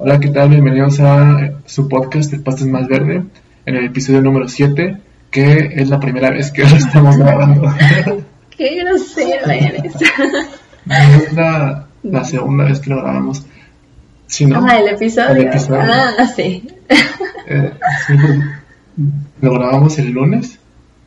Hola, ¿qué tal? Bienvenidos a su podcast El Pasto es Más Verde, en el episodio número 7, que es la primera vez que lo estamos grabando. ¡Qué grosero eres! es la, la segunda vez que lo grabamos. ¿Sí, no? Ah, el episodio. El episodio. Ah, sí. Eh, sí, lo grabamos el lunes.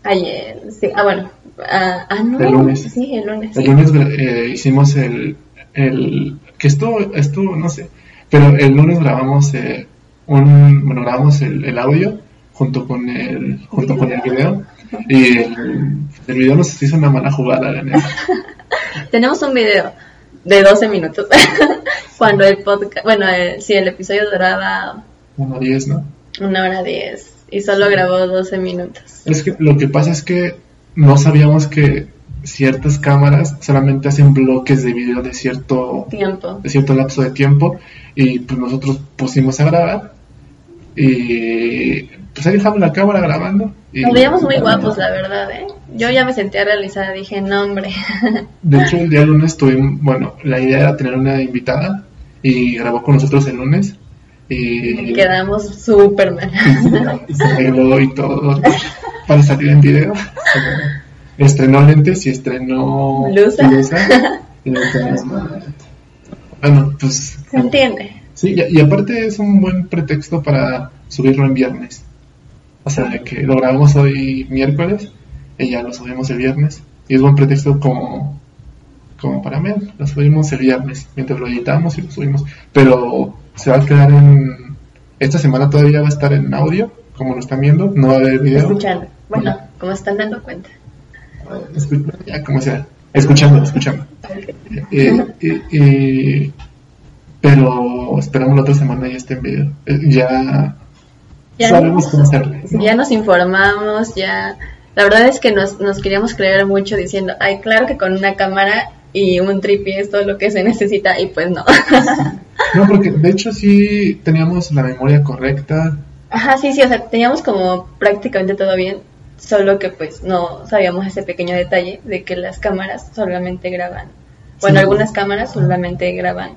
Ayer, sí. Ah, bueno. Ah, ah, no. El lunes. Sí, el lunes. El lunes eh, hicimos el, el... que estuvo, estuvo, no sé, pero el lunes grabamos eh, un... bueno, grabamos el, el audio junto con el, junto con el video y el, el video nos hizo una mala jugada, la neta. Tenemos un video de 12 minutos. Cuando el podcast. Bueno, el, sí, el episodio duraba Uno 10, ¿no? una hora 10 y solo grabó 12 minutos. Es que lo que pasa es que no sabíamos que ciertas cámaras solamente hacen bloques de video de cierto Tiempo. de cierto lapso de tiempo y pues nosotros pusimos a grabar y pues ahí dejamos la cámara grabando y Nos veíamos muy guapos, la verdad, ¿eh? Yo ya me sentía realizada, dije, no, hombre. de hecho el día lunes tuvimos bueno la idea era tener una invitada y grabó con nosotros el lunes y, Quedamos súper mal. y se arregló y todo para salir en video estrenó lentes y estrenó Blusa. y bueno pues ¿Se entiende? Sí, y, y aparte es un buen pretexto para subirlo en viernes. O sea, de que lo grabamos hoy miércoles y ya lo subimos el viernes. Y es buen pretexto como, como para mí. Lo subimos el viernes, mientras lo editamos y lo subimos. Pero se va a quedar en... Esta semana todavía va a estar en audio, como lo están viendo. No va a haber video. Escuchando. Bueno, como están dando cuenta. Como sea. Escuchando, escuchando. Eh, eh, eh, pero esperamos la otra semana ya esté en video. Ya Ya, sabemos cómo hacerle. ¿no? ya nos informamos, ya... La verdad es que nos, nos queríamos creer mucho diciendo, ay, claro que con una cámara y un tripié es todo lo que se necesita, y pues no. No, porque de hecho sí teníamos la memoria correcta. Ajá, sí, sí, o sea, teníamos como prácticamente todo bien, solo que pues no sabíamos ese pequeño detalle de que las cámaras solamente graban. Bueno, Sí. algunas cámaras solamente graban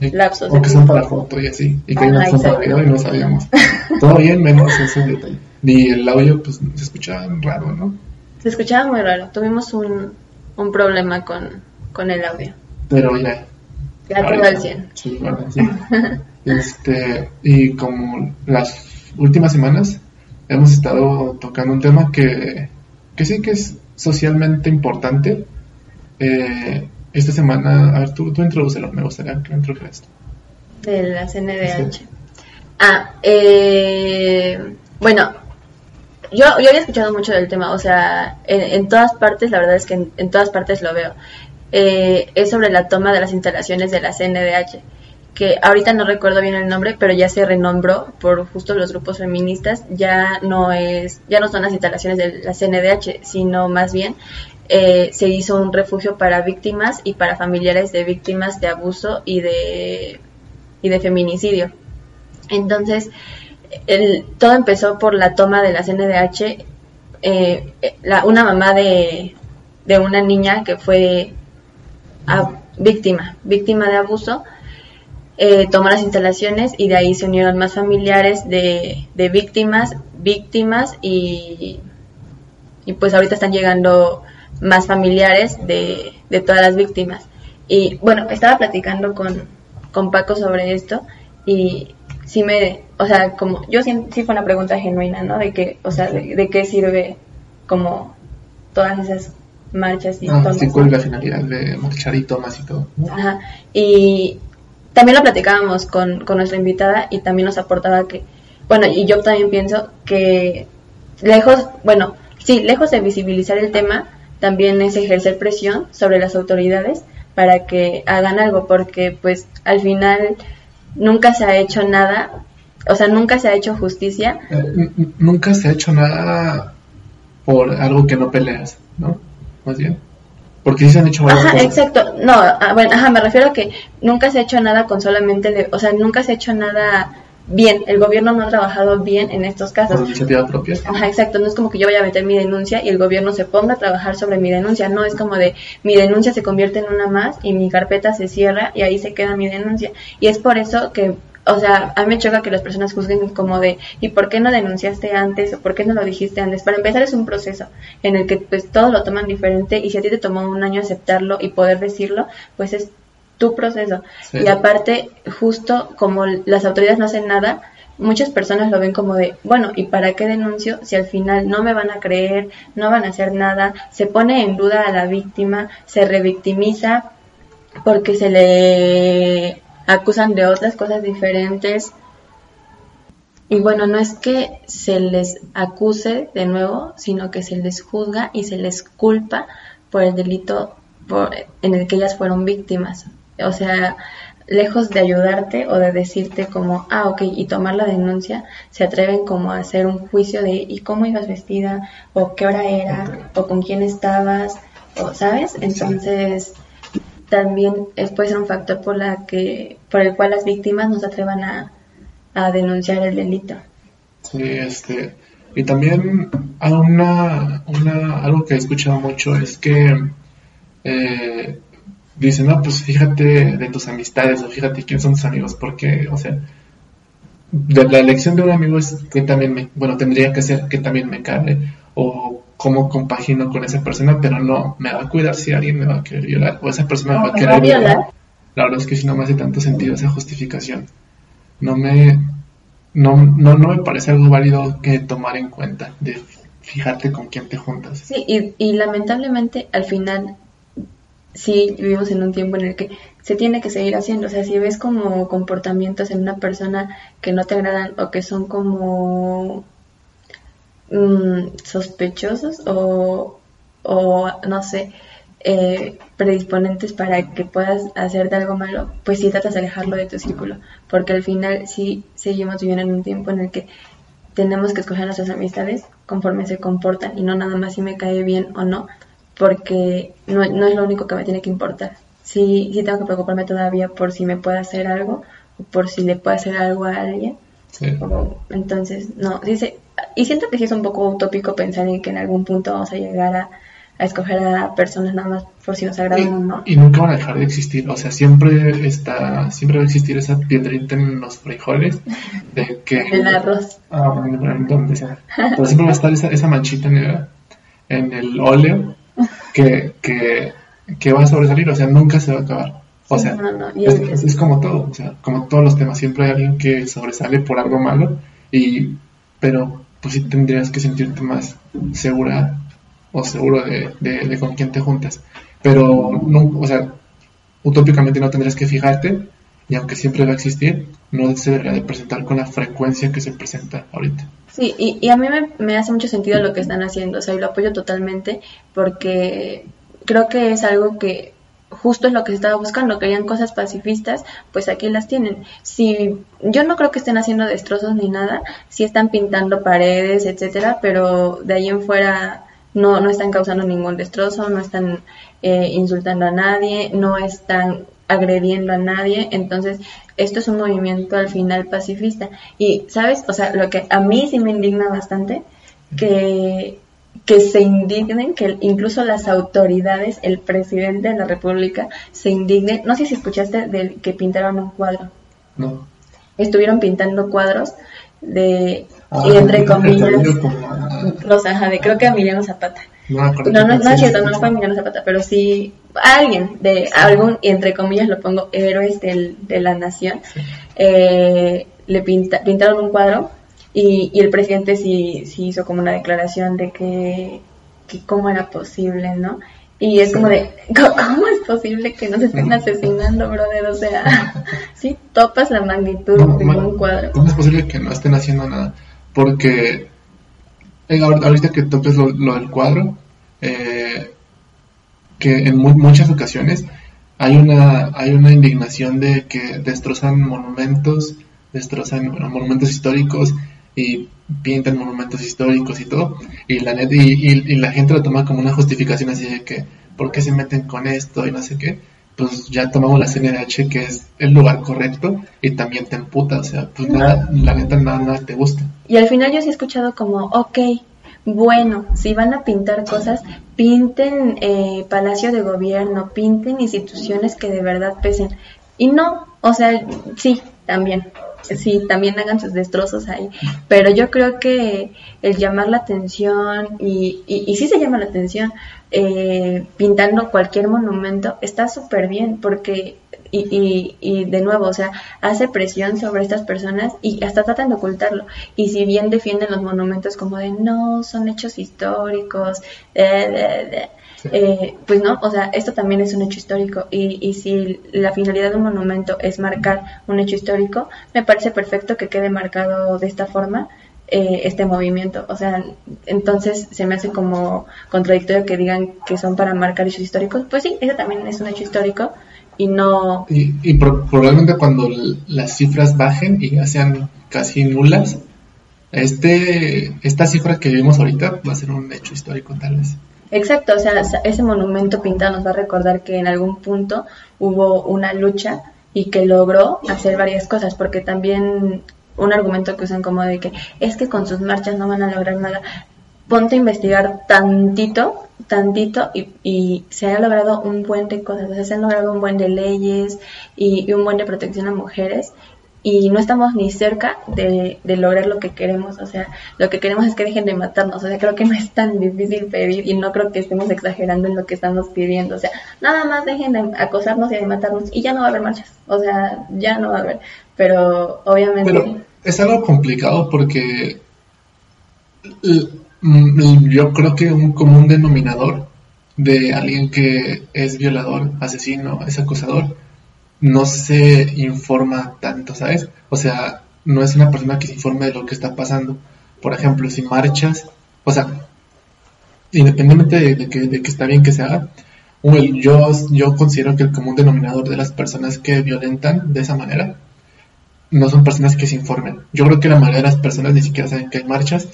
sí, Lapsos O que son para foto y así. Y que Ajá, no son para video y no sabíamos. Todo bien, menos ese detalle. Y el audio, pues se escuchaba raro, ¿no? Se escuchaba muy raro, tuvimos un, un problema con, con el audio. Pero ya. Ya todo al 100. Sí, bueno, sí. Este, y como las últimas semanas hemos estado tocando un tema que, que sí que es socialmente importante. Eh, esta semana, a ver, tú, tú introdúcelo, me gustaría que introdujeras. De la CNDH. Ah, eh, bueno, yo, yo había escuchado mucho del tema, o sea, en, en todas partes, la verdad es que en, en todas partes lo veo. Eh, es sobre la toma de las instalaciones de la CNDH, que ahorita no recuerdo bien el nombre, pero ya se renombró por justo los grupos feministas, ya no es, ya no son las instalaciones de la CNDH, sino más bien eh, se hizo un refugio para víctimas y para familiares de víctimas de abuso y de y de feminicidio. Entonces, el, todo empezó por la toma de la CNDH. eh, la- una mamá de, de una niña que fue a- víctima, víctima de abuso, eh, tomó las instalaciones y de ahí se unieron más familiares de, de víctimas, víctimas y, y pues ahorita están llegando más familiares de, de todas las víctimas. Y bueno, estaba platicando con, con Paco sobre esto y sí me, o sea, como, yo sí, sí fue una pregunta genuina, ¿no? De que, o sea, de, de qué sirve como todas esas marchas y Ah, tomas. sí, cuál es la finalidad de marchar y tomas y todo. ¿no? Ajá. Y también lo platicábamos con, con nuestra invitada y también nos aportaba que, bueno, y yo también pienso que lejos, bueno, sí, lejos de visibilizar el tema, también es ejercer presión sobre las autoridades para que hagan algo, porque pues al final nunca se ha hecho nada, o sea, nunca se ha hecho justicia. Eh, nunca se ha hecho nada por algo que no peleas, ¿no? Más bien. Porque sí se han hecho varias Ajá, cosas. exacto. No, ah, bueno, ajá, me refiero a que nunca se ha hecho nada con solamente, le- o sea, nunca se ha hecho nada bien. El gobierno no ha trabajado bien en estos Por casos. iniciativa propia. Ajá, exacto. No es como que yo vaya a meter mi denuncia y el gobierno se ponga a trabajar sobre mi denuncia. No, es como de mi denuncia se convierte en una más y mi carpeta se cierra y ahí se queda mi denuncia. Y es por eso que o sea, a mí me choca que las personas juzguen como de, ¿y por qué no denunciaste antes? ¿O por qué no lo dijiste antes? Para empezar es un proceso en el que pues todos lo toman diferente y si a ti te tomó un año aceptarlo y poder decirlo, pues es tu proceso. Y aparte, justo como las autoridades no hacen nada, muchas personas lo ven como de, bueno, ¿y para qué denuncio si al final no me van a creer, no van a hacer nada? Se pone en duda a la víctima, se revictimiza porque se le acusan de otras cosas diferentes. Y bueno, no es que se les acuse de nuevo, sino que se les juzga y se les culpa por el delito por, en el que ellas fueron víctimas. O sea, lejos de ayudarte o de decirte como, ah, ok, y tomar la denuncia, se atreven como a hacer un juicio de, ¿y cómo ibas vestida? ¿O qué hora era? ¿O con quién estabas? ¿O, ¿Sabes? Entonces, también es, puede ser un factor por, la que, por el cual las víctimas no se atrevan a, denunciar el delito. Sí, este, y también una, una, algo que he escuchado mucho es que eh, dicen, no, pues fíjate de tus amistades o fíjate quién son tus amigos, porque, o sea, de la elección de un amigo es que también me, bueno, tendría que ser que también me cabe, o cómo compagino con esa persona, pero no, me va a cuidar si alguien me va a querer violar o esa persona me va a querer violar. La verdad es que si no me hace tanto sentido esa justificación. No me, no, no, no me parece algo válido que tomar en cuenta de fijarte con quién te juntas. Sí, y, y lamentablemente al final sí vivimos en un tiempo en el que se tiene que seguir haciendo. O sea, si ves como comportamientos en una persona que no te agradan o que son como Mm, sospechosos o, o, no sé, eh, predisponentes para que puedas hacerte algo malo, pues sí tratas de alejarlo de tu círculo, porque al final sí seguimos viviendo en un tiempo en el que tenemos que escoger nuestras amistades conforme se comportan y no nada más si me cae bien o no, porque no, no es lo único que me tiene que importar. Sí, sí tengo que preocuparme todavía por si me puede hacer algo o por si le puede hacer algo a alguien. entonces, no, dice, y siento que sí es un poco utópico pensar en que en algún punto vamos a llegar a, escoger a personas nada más por si nos agradan o no. Y nunca van a dejar de existir, o sea, siempre está, siempre va a existir esa piedrita en los frijoles de que... el arroz. Ah, bueno, donde sea. Pero siempre va a estar esa, esa manchita negra en el óleo que, que, que va a sobresalir, o sea, nunca se va a acabar. O sea, es, es, como todo, o sea, como todos los temas, siempre hay alguien que sobresale por algo malo, y, pero pues sí tendrías que sentirte más segura o seguro de, de, con quién te juntas. Pero, no, o sea, utópicamente no tendrías que fijarte y aunque siempre va a existir, no se debería de presentar con la frecuencia que se presenta ahorita. Sí, y, y a mí me, me, hace mucho sentido lo que están haciendo, o sea, y lo apoyo totalmente porque creo que es algo que justo es lo que se estaba buscando, querían cosas pacifistas, pues aquí las tienen. Si yo no creo que estén haciendo destrozos ni nada, si están pintando paredes, etcétera, pero de ahí en fuera no, no están causando ningún destrozo, no están eh, insultando a nadie, no están agrediendo a nadie, entonces esto es un movimiento al final pacifista. Y, ¿sabes? O sea, lo que a mí sí me indigna bastante, que que se indignen, que incluso las autoridades, el presidente de la República, se indignen. No sé si escuchaste del que pintaron un cuadro. No. Estuvieron pintando cuadros de, ah, y entre comillas, los, ajá, de creo que Emiliano Zapata. No, no, no, es cierto, no fue Emiliano Zapata, pero sí alguien de algún, y entre comillas lo pongo, héroes del, de la nación, eh, le pinta, pintaron un cuadro y, y el presidente sí, sí hizo como una declaración de que, que cómo era posible, ¿no? Y es como de, ¿cómo es posible que nos estén asesinando, brother? O sea, sí topas la magnitud de un cuadro. ¿Cómo es posible que no estén haciendo nada? Porque eh, ahorita que topes lo, del cuadro, eh, que en muchas ocasiones hay una, hay una indignación de que destrozan monumentos, destrozan monumentos históricos y pintan monumentos históricos y todo, y la, y, la gente lo toma como una justificación así de que, ¿por qué se meten con esto y no sé qué? Pues ya tomamos la CNDH que es el lugar correcto y también te emputa, o sea, pues nada, la neta nada, nada te gusta. Y al final yo sí he escuchado como, ok, bueno, si van a pintar cosas, pinten eh, palacio de gobierno, pinten instituciones que de verdad pesen. Y no, o sea, sí, también, sí, también hagan sus destrozos ahí. Pero yo creo que el llamar la atención, y, y, y sí se llama la atención, eh, pintando cualquier monumento, está súper bien, porque, y, y, y de nuevo, o sea, hace presión sobre estas personas y hasta tratan de ocultarlo. Y si bien defienden los monumentos como de no, son hechos históricos, eh, eh, pues no, o sea, esto también es un hecho histórico y, y si la finalidad de un monumento es marcar un hecho histórico, me parece perfecto que quede marcado de esta forma eh, este movimiento. O sea, entonces se me hace como contradictorio que digan que son para marcar hechos históricos. Pues sí, eso también es un hecho histórico y no... Y, y pro- probablemente cuando las cifras bajen y ya sean casi nulas, este, esta cifra que vivimos ahorita va a ser un hecho histórico tal vez. Exacto, o sea, ese monumento pintado nos va a recordar que en algún punto hubo una lucha y que logró hacer varias cosas, porque también un argumento que usan como de que es que con sus marchas no van a lograr nada. Ponte a investigar tantito, tantito, y, se ha logrado un buen de cosas, o sea, se han logrado un buen de leyes y, un buen de protección a mujeres, y no estamos ni cerca de, de lograr lo que queremos, o sea, lo que queremos es que dejen de matarnos, o sea, creo que no es tan difícil pedir y no creo que estemos exagerando en lo que estamos pidiendo, o sea, nada más dejen de acosarnos y de matarnos y ya no va a haber marchas, o sea, ya no va a haber, pero obviamente... Pero es algo complicado porque yo creo que un común denominador de alguien que es violador, asesino, es acosador, no se informa tanto, ¿sabes? O sea, no es una persona que se informe de lo que está pasando. Por ejemplo, si marchas, o sea, independientemente de, que, de que está bien que se haga, yo, yo considero que el común denominador de las personas que violentan de esa manera no son personas que se informen. Yo creo que la mayoría de las personas ni siquiera saben que hay marchas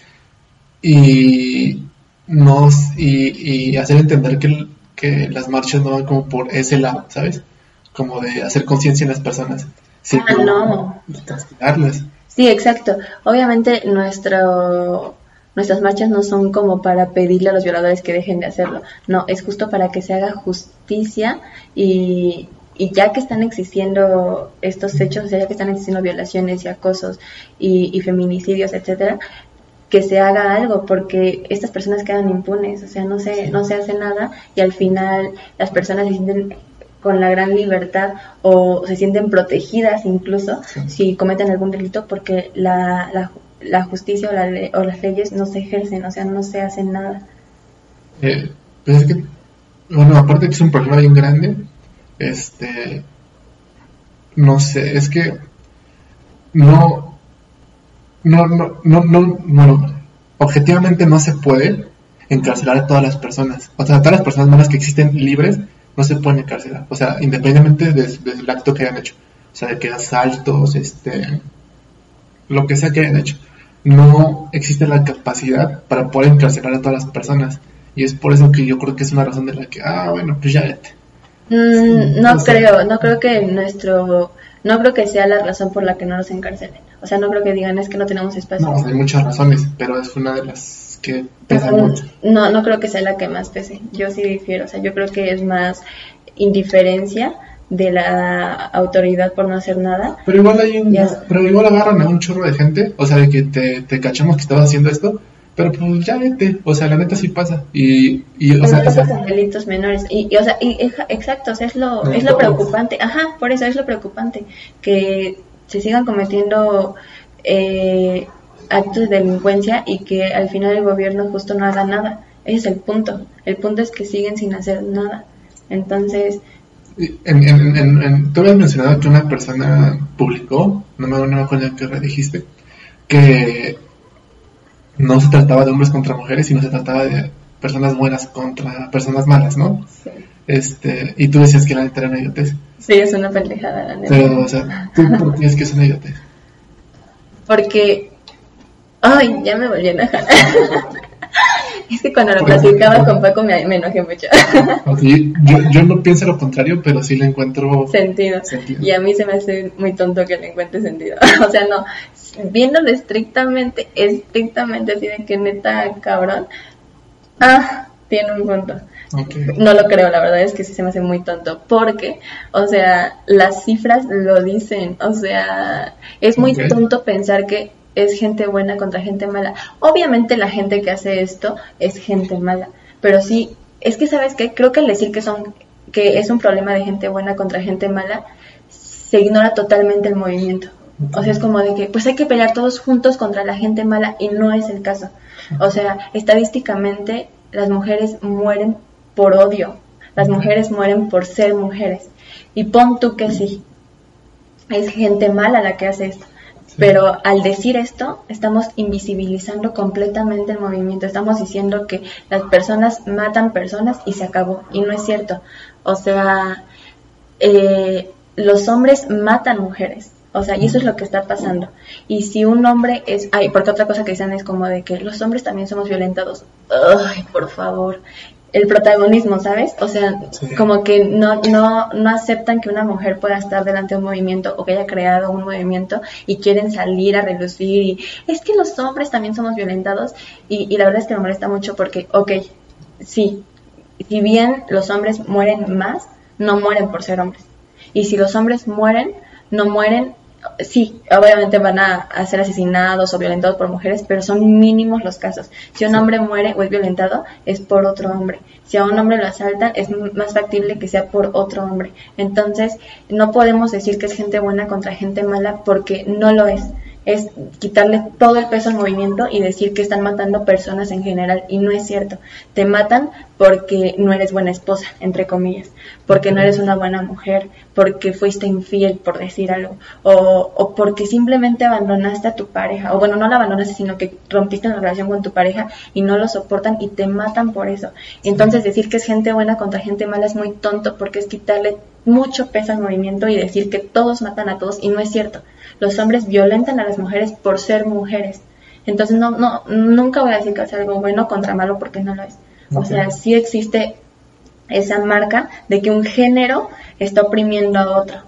y, nos, y, y hacer entender que, que las marchas no van como por ese lado, ¿sabes? Como de hacer conciencia en las personas. sino Ah, no. castigarlas. Sí, exacto. Obviamente nuestro, nuestras marchas no son como para pedirle a los violadores que dejen de hacerlo. No, es justo para que se haga justicia y, y ya que están existiendo estos hechos, o sea, ya que están existiendo violaciones y acosos y, y feminicidios, etcétera, que se haga algo porque estas personas quedan impunes, o sea, no se, no se hace nada y al final las personas se sienten con la gran libertad o se sienten protegidas incluso Sí. si cometen algún delito porque la, la, la justicia o, la le- o las leyes no se ejercen, o sea, no se hacen nada. Eh, pues es que, bueno, aparte que es un problema bien grande, este, no sé, es que no, no, no, no, no, bueno, objetivamente no se puede encarcelar a todas las personas, o sea, a todas las personas malas que existen libres no se pueden encarcelar, o sea, independientemente de- del acto que hayan hecho, o sea, de que asaltos, este, lo que sea que hayan hecho, no existe la capacidad para poder encarcelar a todas las personas. Y es por eso que yo creo que es una razón de la que, ah, bueno, pues ya vete. Mm, no o sea- creo, no creo que nuestro, no creo que sea la razón por la que no nos encarcelen. O sea, no creo que digan es que no tenemos espacio. No, hay muchas razones, pero es una de las que pesan Mm, mucho. No, no creo que sea la que más pese. Yo sí difiero. O sea, yo creo que es más indiferencia de la autoridad por no hacer nada. Pero igual hay un, pero igual agarran a un chorro de gente, o sea, de que te, te cachamos que estabas haciendo esto, pero pues ya vete, o sea, la neta sí pasa. Y, y o sea, no pasan delitos menores. Y, y, o sea, y, exacto, o sea, es lo, No, es lo preocupante. Ajá, por eso es lo preocupante. Que se sigan cometiendo eh, actos de delincuencia y que al final el gobierno justo no haga nada. Ese es el punto. El punto es que siguen sin hacer nada. Entonces, En, en, en, tú habías mencionado que una persona publicó, no me, no me acuerdo en qué red dijiste, que no se trataba de hombres contra mujeres, sino se trataba de personas buenas contra personas malas, ¿no? sí, Este, y tú decías que la neta era una idiotez. sí, es una pendejada, la neta. Pero, o sea, ¿tú por qué dices que es una idiotez? Porque, ay, ya me volví a enojar. es que cuando lo platicaba con Paco me, me enojé mucho. Yo, yo no pienso lo contrario, pero sí le encuentro sentido. sentido. Y a mí se me hace muy tonto que le encuentre sentido. o sea, no, viéndolo estrictamente, estrictamente así de que neta, cabrón, ah, tiene un punto. No lo creo, la verdad es que sí se me hace muy tonto, porque, o sea, las cifras lo dicen, o sea, es muy tonto pensar que es gente buena contra gente mala. Obviamente la gente que hace esto es gente mala, pero sí, es que sabes que creo que el decir que son que es un problema de gente buena contra gente mala se ignora totalmente el movimiento. O sea, es como de que pues hay que pelear todos juntos contra la gente mala y no es el caso. O sea, estadísticamente las mujeres mueren por odio, las mujeres mueren por ser mujeres. Y pon tú que sí, es gente mala la que hace esto. Pero al decir esto, estamos invisibilizando completamente el movimiento. Estamos diciendo que las personas matan personas y se acabó. Y no es cierto. O sea, eh, los hombres matan mujeres. O sea, y eso es lo que está pasando. Y si un hombre es... Ay, porque otra cosa que dicen es como de que los hombres también somos violentados. Ay, por favor el protagonismo, ¿sabes? O sea, como que no, no, no aceptan que una mujer pueda estar delante de un movimiento o que haya creado un movimiento y quieren salir a reducir y es que los hombres también somos violentados y, y la verdad es que me molesta mucho porque, ok, sí, si bien los hombres mueren más, no mueren por ser hombres. Y si los hombres mueren, no mueren sí, obviamente van a, ser asesinados o violentados por mujeres, pero son mínimos los casos. Si un hombre muere o es violentado, es por otro hombre. Si a un hombre lo asaltan, es más factible que sea por otro hombre. Entonces, no podemos decir que es gente buena contra gente mala porque no lo es es quitarle todo el peso al movimiento y decir que están matando personas en general. Y no es cierto. Te matan porque no eres buena esposa, entre comillas, porque no eres una buena mujer, porque fuiste infiel, por decir algo, o, o porque simplemente abandonaste a tu pareja, o bueno, no la abandonaste, sino que rompiste la relación con tu pareja y no lo soportan y te matan por eso. Entonces decir que es gente buena contra gente mala es muy tonto porque es quitarle mucho peso al movimiento y decir que todos matan a todos y no es cierto los hombres violentan a las mujeres por ser mujeres. Entonces no, no, nunca voy a decir que es algo bueno contra malo porque no lo es. O sea, sí existe esa marca de que un género está oprimiendo a otro.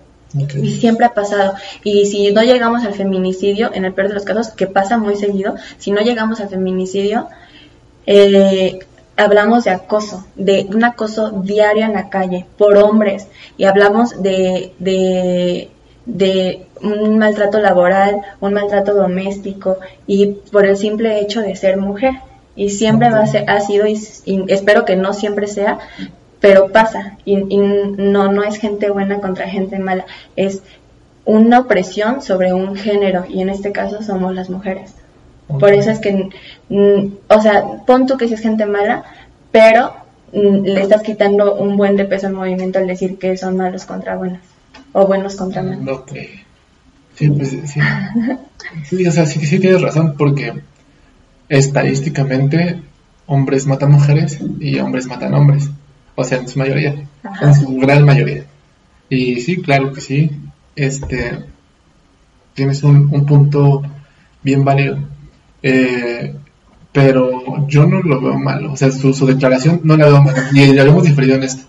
Y siempre ha pasado. Y si no llegamos al feminicidio, en el peor de los casos, que pasa muy seguido, si no llegamos al feminicidio, eh, hablamos de acoso, de un acoso diario en la calle por hombres. Y hablamos de, de de un maltrato laboral, un maltrato doméstico y por el simple hecho de ser mujer. Y siempre va a ser, ha sido y, espero que no siempre sea, pero pasa. Y, no, no es gente buena contra gente mala, es una opresión sobre un género y en este caso somos las mujeres. Por eso es que, o sea, pon tú que si es gente mala, pero le estás quitando un buen de peso al movimiento al decir que son malos contra buenas o buenos contra malos. Sí, pues sí. sí, o sea, sí, sí tienes razón, porque estadísticamente hombres matan mujeres y hombres matan hombres. O sea, en su mayoría, en su gran mayoría. Y sí, claro que sí. Este, tienes un, punto bien válido. Eh, pero yo no lo veo malo. O sea, su, su declaración no la veo mal. Y ya habíamos diferido en esto.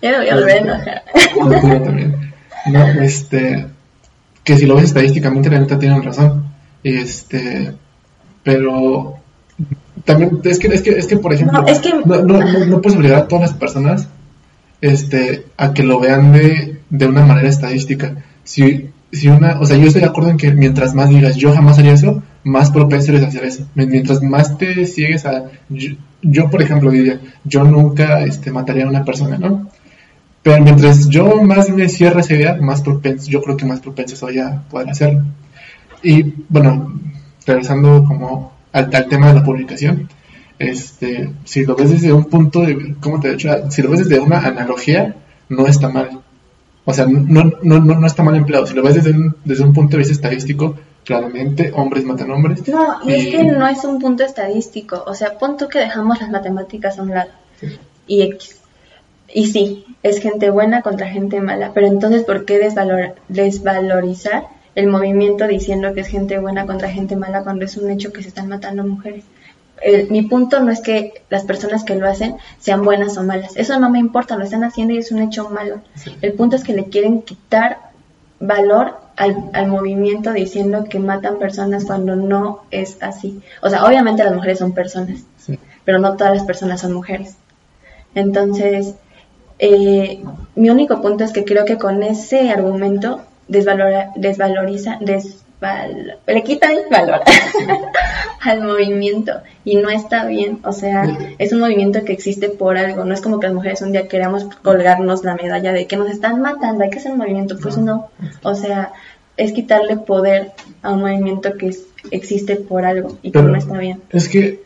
Ya lo voy a ver también. No, este, que si lo ves estadísticamente, la neta tienen razón. Este, pero también es que, es que, es que por ejemplo, no, no, no, puedes obligar a todas las personas este, a que lo vean de, de una manera estadística. Si, si una, o sea, yo estoy de acuerdo en que mientras más digas yo jamás haría eso, más propenso eres a hacer eso. Mientras más te sigues a, yo, yo por ejemplo diría, yo nunca este, mataría a una persona, ¿no? Pero mientras yo más me cierre esa idea, más propenso, yo creo que más propenso soy a poder hacerlo. Y bueno, regresando como al, tema de la publicación, este, si lo ves desde un punto de, ¿cómo te he dicho? Si lo ves desde una analogía, no está mal. O sea, no, no, no, no está mal empleado. Si lo ves desde un, desde un punto de vista estadístico, claramente hombres matan hombres. No, y, es que no es un punto estadístico. O sea, punto que dejamos las matemáticas a un lado. Y X. Y sí, es gente buena contra gente mala, pero entonces ¿por qué desvalorizar el movimiento diciendo que es gente buena contra gente mala cuando es un hecho que se están matando mujeres? mi punto no es que las personas que lo hacen sean buenas o malas, eso no me importa, lo están haciendo y es un hecho malo. El punto es que le quieren quitar valor al, al, movimiento diciendo que matan personas cuando no es así. O sea, obviamente las mujeres son personas, pero no todas las personas son mujeres. Entonces, eh, mi único punto es que creo que con ese argumento desvalora, desvaloriza, le quita el valor al movimiento y no está bien, o sea, es un movimiento que existe por algo, no es como que las mujeres un día queramos colgarnos la medalla de que nos están matando, hay que hacer un movimiento, pues no, o sea, es quitarle poder a un movimiento que existe por algo y que no está bien. Es que,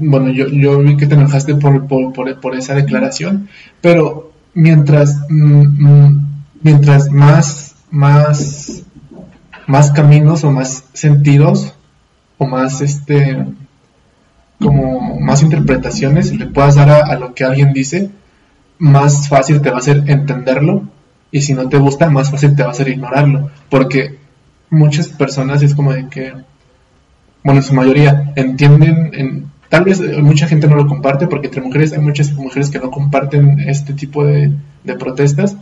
bueno, yo, yo vi que te enojaste por, esa declaración, pero mientras, mm, mm, mientras más, más más caminos o más sentidos o más este como más interpretaciones le puedas dar a, lo que alguien dice, más fácil te va a ser entenderlo y si no te gusta, más fácil te va a ser ignorarlo. Porque muchas personas es como de que, bueno, en su mayoría entienden, en, tal vez mucha gente no lo comparte porque entre mujeres hay muchas mujeres que no comparten este tipo de, de protestas,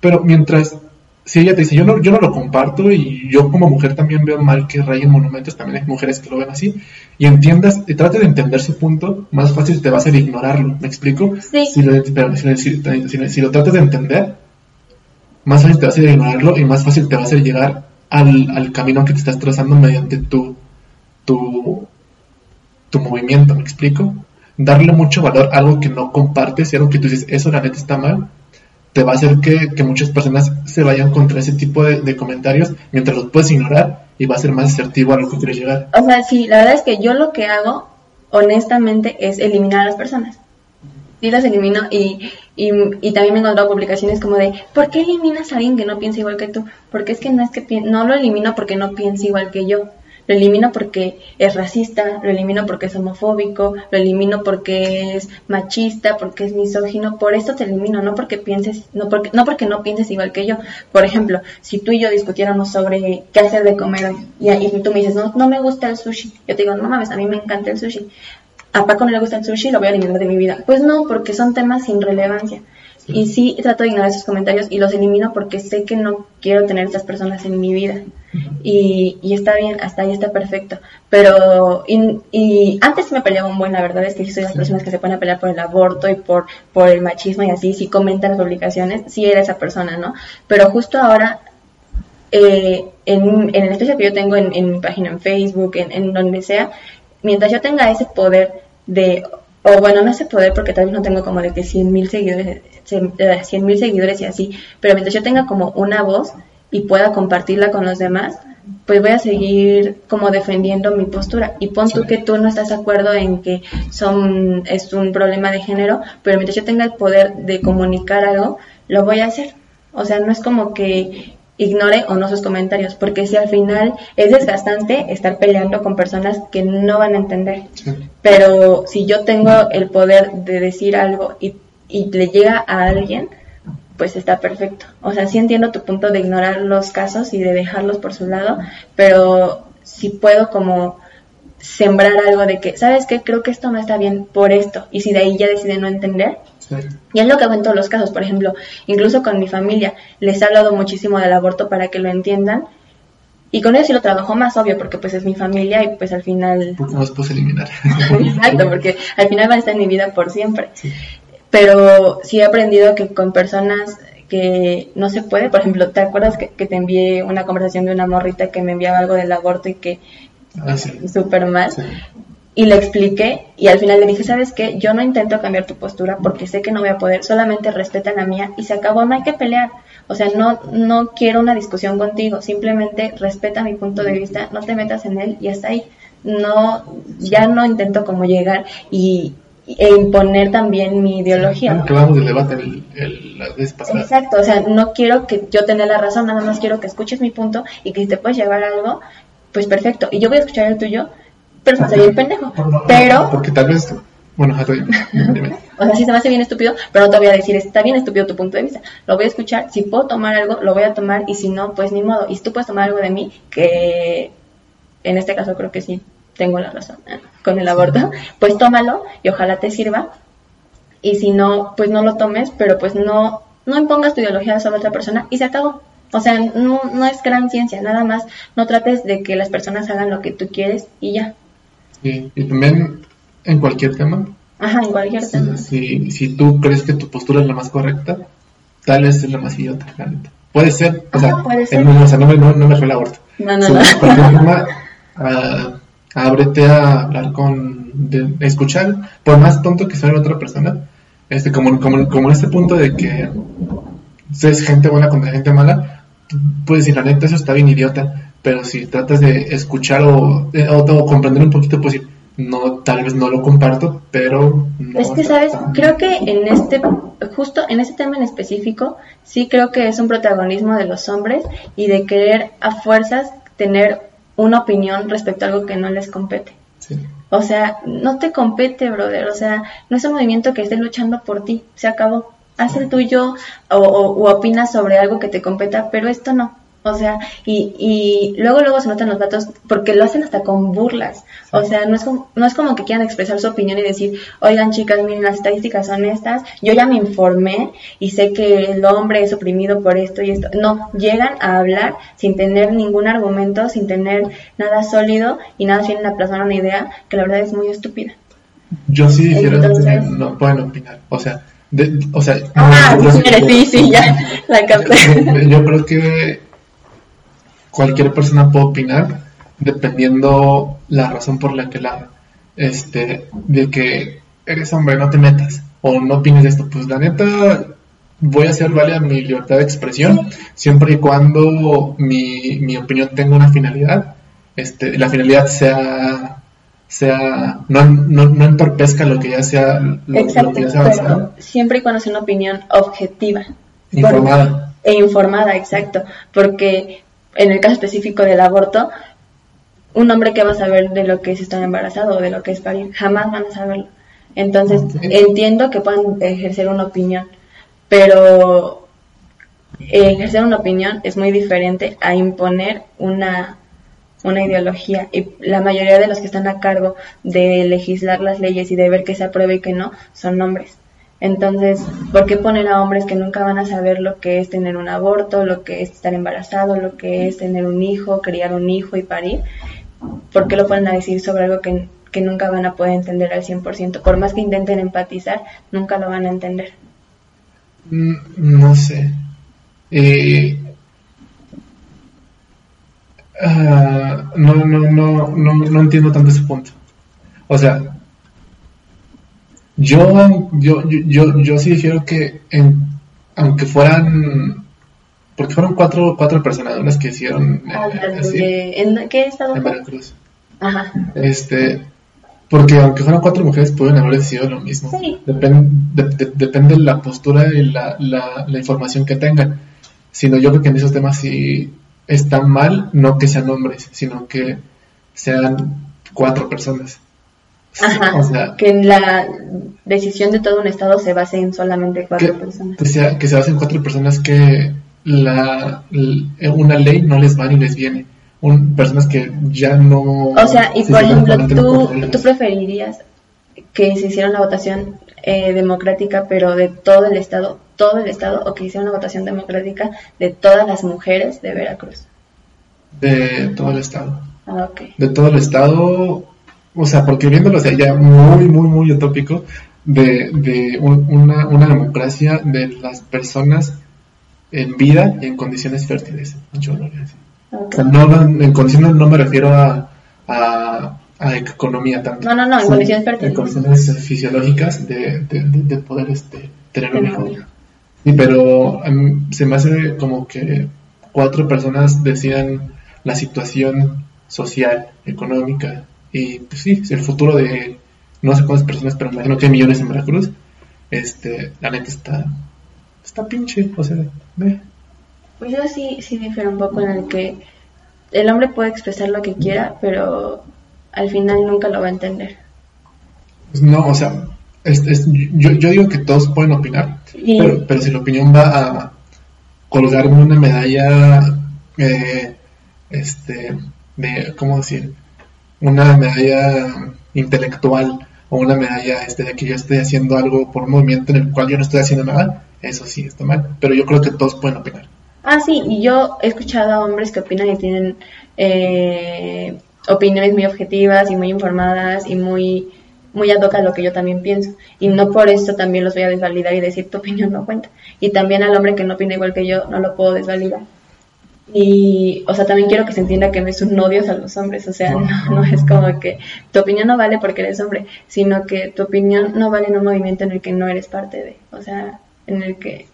pero mientras si ella te dice, yo no, yo no lo comparto y yo como mujer también veo mal que rayen monumentos, también hay mujeres que lo ven así, y entiendas, y trate de entender su punto, más fácil te va a ser ignorarlo, ¿me explico? Sí. Si lo, si, lo tratas de entender, más fácil te va a ser ignorarlo y más fácil te va a hacer llegar al, al camino que te estás trazando mediante tu, tu, tu movimiento, ¿me explico? Darle mucho valor a algo que no compartes y algo que tú dices, eso la neta está mal, te va a hacer que, muchas personas se vayan contra ese tipo de, comentarios mientras los puedes ignorar y va a ser más asertivo a lo que quieres llegar. O sea, sí, la verdad es que yo lo que hago, honestamente, es eliminar a las personas. Sí las elimino y, y, y también me he encontrado publicaciones como de, ¿por qué eliminas a alguien que no piensa igual que tú? Porque es que no es que no lo elimino porque no piensa igual que yo lo elimino porque es racista, lo elimino porque es homofóbico, lo elimino porque es machista, porque es misógino, por esto te elimino, no porque pienses, no porque, no porque no pienses igual que yo. Por ejemplo, si tú y yo discutiéramos sobre qué hacer de comer hoy, y, tú me dices, no, no me gusta el sushi, yo te digo, no mames, a mí me encanta el sushi. A Paco no le gusta el sushi, lo voy a eliminar de mi vida. Pues no, porque son temas sin relevancia. Y sí trato de ignorar esos comentarios y los elimino porque sé que no quiero tener estas personas en mi vida. Y, y está bien, hasta ahí está perfecto. Pero, y, antes me peleaba un buen, la verdad es que si soy de las personas que se ponen a pelear por el aborto y por, por el machismo y así, si comentan las publicaciones, sí era esa persona, ¿no? Pero justo ahora, eh, en, en el espacio que yo tengo en, en mi página en Facebook, en, en donde sea, mientras yo tenga ese poder de o bueno, no ese poder porque tal vez no tengo como de que 100 mil seguidores, 100 mil seguidores y así, pero mientras yo tenga como una voz y pueda compartirla con los demás, pues voy a seguir como defendiendo mi postura. Y pon tú que tú no estás de acuerdo en que son, es un problema de género, pero mientras yo tenga el poder de comunicar algo, lo voy a hacer. O sea, no es como que ignore o no sus comentarios, porque si al final es desgastante estar peleando con personas que no van a entender. Pero si yo tengo el poder de decir algo y, y le llega a alguien, pues está perfecto. O sea, sí entiendo tu punto de ignorar los casos y de dejarlos por su lado, pero si puedo como sembrar algo de que, ¿sabes qué? Creo que esto no está bien por esto. Y si de ahí ya decide no entender, y es lo que hago en todos los casos, por ejemplo, incluso con mi familia, les he hablado muchísimo del aborto para que lo entiendan. Y con ellos sí lo trabajo más, obvio, porque pues es mi familia y pues al final... Porque no los puedes eliminar. Exacto, porque al final van a estar en mi vida por siempre. Pero sí he aprendido que con personas que no se puede, por ejemplo, ¿te acuerdas que, te envié una conversación de una morrita que me enviaba algo del aborto y que... Ah, súper mal y le expliqué y al final le dije, ¿sabes qué? Yo no intento cambiar tu postura porque sé que no voy a poder, solamente respeta la mía y se acabó, no hay que pelear. O sea, no, no quiero una discusión contigo, simplemente respeta mi punto de vista, no te metas en él y hasta ahí. No, ya no intento como llegar y, e imponer también mi ideología. Claro, del debate el, la vez pasada. Exacto, o sea, no quiero que yo tenga la razón, nada más quiero que escuches mi punto y que si te puedes llevar algo, pues perfecto. Y yo voy a escuchar el tuyo pero se me bien pendejo. Pero. Porque tal vez. Bueno, o sea, sí se me hace bien estúpido, pero no te voy a decir, está bien estúpido tu punto de vista. Lo voy a escuchar. Si puedo tomar algo, lo voy a tomar. Y si no, pues ni modo. Y si tú puedes tomar algo de mí, que en este caso creo que sí tengo la razón ¿eh? con el aborto, pues tómalo y ojalá te sirva. Y si no, pues no lo tomes, pero pues no, no impongas tu ideología sobre otra persona y se acabó. O sea, no, no es gran ciencia, nada más no trates de que las personas hagan lo que tú quieres y ya. Y, y también en cualquier tema. Ajá, en cualquier tema. Si, si tú crees que tu postura es la más correcta, tal vez es la más idiota, la neta. Puede ser, o sea, puede ser. en- no, o sea, no, me- no, no me fue el aborto. No, no, no. tema, ah, ábrete a hablar con, de, escuchar, por más tonto que sea la otra persona, este, como, como, como en este punto de que es gente buena contra gente mala, puedes decir, la neta, eso está bien idiota, pero si tratas de escuchar o, eh, o, o comprender un poquito, pues no, tal vez no lo comparto, pero no Es que, ¿sabes? tan- Creo que en este, justo en este tema en específico, sí creo que es un protagonismo de los hombres y de querer a fuerzas tener una opinión respecto a algo que no les compete. Sí. O sea, no te compete, brother. O sea, no es un movimiento que esté luchando por ti. Se acabó. Haz el tuyo o, o, o opinas sobre algo que te competa, pero esto no. O sea, y, y luego luego se notan los datos porque lo hacen hasta con burlas. O sea, no es como, no es como que quieran expresar su opinión y decir, oigan chicas, miren, las estadísticas son estas, yo ya me informé y sé que el hombre es oprimido por esto y esto. No, llegan a hablar sin tener ningún argumento, sin tener nada sólido y nada vienen a plasmar una idea que la verdad es muy estúpida. Yo sí Entonces- no pueden opinar, o sea, de, o sea, Ah, yo- sí, sí, sí, ya la capté. Yo, yo creo que cualquier persona puede opinar dependiendo la razón por la que la haga. Este, de que eres hombre, no te metas, o no opines de esto. Pues la neta, voy a hacer válida mi libertad de expresión, siempre y cuando mi, mi opinión tenga una finalidad, este, la finalidad sea sea no, no, no entorpezca lo que ya sea lo, lo Exacto, que ya sea avanzado, siempre y cuando sea una opinión objetiva. informada. E informada, exacto. Porque en el caso específico del aborto, un hombre que va a saber de lo que es estar embarazado o de lo que es parir, jamás van a saberlo. Entonces, entiendo que puedan ejercer una opinión, pero ejercer una opinión es muy diferente a imponer una, una ideología. Y la mayoría de los que están a cargo de legislar las leyes y de ver que se apruebe y que no, son hombres. Entonces, ¿por qué poner a hombres que nunca van a saber lo que es tener un aborto, lo que es estar embarazado, lo que es tener un hijo, criar un hijo y parir? ¿Por qué lo ponen a decir sobre algo que, que nunca van a poder entender al 100%? Por más que intenten empatizar, nunca lo van a entender. Mm, No sé. Eh, ah, no, no, no, no, no entiendo tanto ese punto. O sea, yo, yo, yo, yo, yo sí difiero que en, aunque fueran, porque fueron cuatro, cuatro personas que hicieron eh, Ah, las así, de- ¿En qué estado en? Veracruz. Ajá. Este, porque aunque fueran cuatro mujeres, pueden haber decidido lo mismo. Sí. Depen- de- de- depende de la postura y la, la, la información que tengan. Sino yo creo que en esos temas sí está mal, no que sean hombres, sino que sean cuatro personas. Ajá. O sea, que la decisión de todo un estado se base en solamente cuatro que, personas. que sea, que se hacen cuatro personas que la, una ley no les va ni les viene. Un, personas que ya no... O sea, y se por ejemplo, tú, tú preferirías que se hiciera una votación eh, democrática, pero de todo el estado, todo el estado, o que hiciera una votación democrática de todas las mujeres de Veracruz. de todo el estado. Ah, ok. de todo el estado, o sea, porque viéndolo sea, ya muy, muy, muy utópico, de, de un- una, una democracia de las personas en vida y en condiciones fértiles. Yo lo veo así. O ok. sea, no, no, en condiciones no me refiero a, a, a economía tanto. No, no, no, en condiciones fértiles. En condiciones fisiológicas de, de, de- de poder este, tener un Tener hijo. un hijo. Sí, pero em, se me hace como que cuatro personas decidan la situación social, económica y pues sí, el futuro de no sé cuántas personas, pero imagino que hay millones en Veracruz. Este, la neta está está pinche, o sea, ve. Pues yo sí, sí difiero un poco en el que el hombre puede expresar lo que quiera, pero al final nunca lo va a entender. Pues no, o sea, es- es- yo, yo digo que todos pueden opinar, pero, pero si la opinión va a colgarme una medalla, eh, este, de, ¿cómo decir? Una medalla intelectual o una medalla este, de que yo estoy haciendo algo por un movimiento en el cual yo no estoy haciendo nada, eso sí está mal, pero yo creo que todos pueden opinar. Ah, sí, y yo he escuchado a hombres que opinan y tienen eh, opiniones muy objetivas y muy informadas y muy muy ad hoc a lo que yo también pienso. Y no por eso también los voy a desvalidar y decir tu opinión no cuenta. Y también al hombre que no opina igual que yo no lo puedo desvalidar. Y, o sea, también quiero que se entienda que no es un odio a los hombres, o sea, no, no es como que tu opinión no vale porque eres hombre, sino que tu opinión no vale en un movimiento en el que no eres parte de, o sea, en el que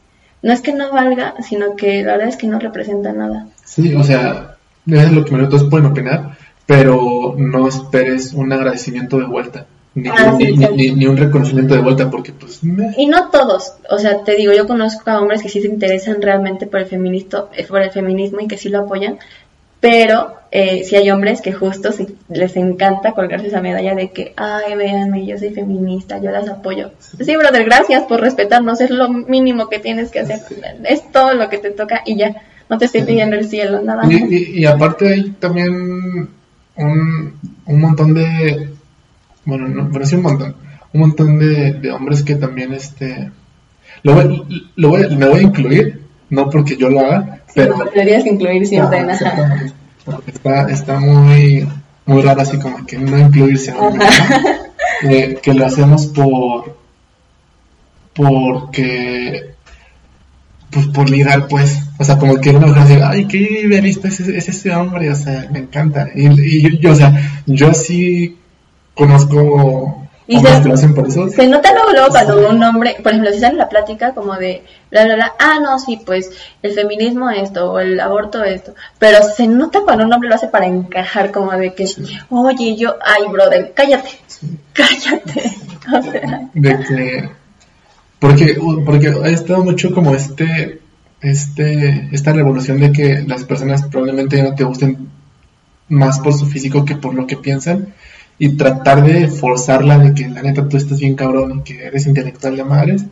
no es que no valga, sino que la verdad es que no representa nada. Sí, o sea, es lo que todos pueden opinar, pero no esperes un agradecimiento de vuelta. Ni, Ah, ni- ni- ni un reconocimiento de vuelta, porque pues me- Y no todos, o sea, te digo, yo conozco a hombres que sí se interesan realmente por el, feministo, eh, por el feminismo y que sí lo apoyan, pero eh, sí hay hombres que justo sí les encanta colgarse esa medalla de que, ay, véanme, yo soy feminista, yo las apoyo. Sí, brother, gracias por respetarnos, es lo mínimo que tienes que hacer, es todo lo que te toca y ya, no te estoy pidiendo el cielo, nada Y, más. y- y aparte hay también un, un montón de, bueno, no, pero sí un montón, un montón de, de hombres que también, este, lo voy, lo voy- me voy a incluir, no porque yo lo haga, pero Pero deberías incluir siempre, Ajá, ajá. está, está muy, muy raro así como que no incluirse, ¿no? Eh, que lo hacemos por, porque pues por ligar pues o sea como que uno dice ay qué idealista es, ese- es ese hombre o sea me encanta y, y yo o sea yo sí conozco Y se- que lo hacen por eso Se nota luego, luego cuando un hombre, por ejemplo, si sale la plática como de bla, bla, bla, ah, no, sí, pues el feminismo esto, o el aborto esto, pero se nota cuando un hombre lo hace para encajar, como de que, oye, yo, ay, brother, cállate, cállate, o sea, de que porque porque ha estado mucho como este este esta revolución de que las personas probablemente ya no te gusten más por su físico que por lo que piensan y tratar de forzarla de que la neta tú estás bien cabrón y que eres intelectual de madres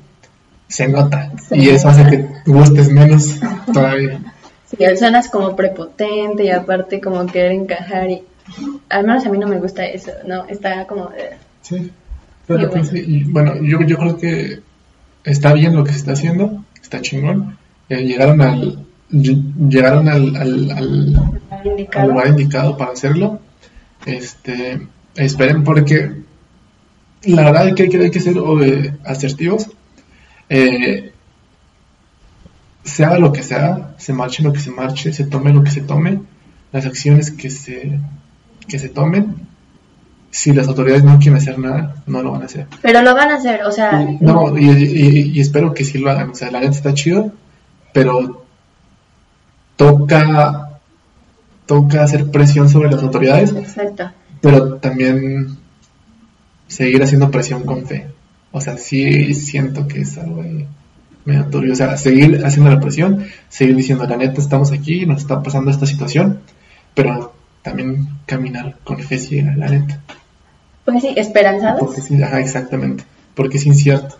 se nota. Y eso hace que gustes menos todavía. Él suenas como prepotente y aparte como querer encajar y, al menos a mí no me gusta eso, no, está como, eh, sí pero Y pues, bueno. sí, y bueno yo, yo creo que está bien lo que se está haciendo está chingón. Eh, llegaron al ll- llegaron al, al, al- al indicado. lugar indicado para hacerlo. Este, esperen porque la verdad es que hay que, ser eh, asertivos. Eh, se haga lo que se haga, se marche lo que se marche, se tome lo que se tome, las acciones que se, que se tomen. Si las autoridades no quieren hacer nada, no lo van a hacer. Pero lo van a hacer, o sea, No, y, y- y espero que sí lo hagan. O sea, la neta está chido, pero toca toca hacer presión sobre las autoridades, exacto. Pero también seguir haciendo presión con fe. O sea, sí siento que es algo ahí medio turbio. O sea, seguir haciendo la presión, seguir diciendo, la neta estamos aquí, nos está pasando esta situación, pero también caminar con fe ciega, la neta. Pues sí, esperanzados. Porque sí, ajá, exactamente. Porque es incierto.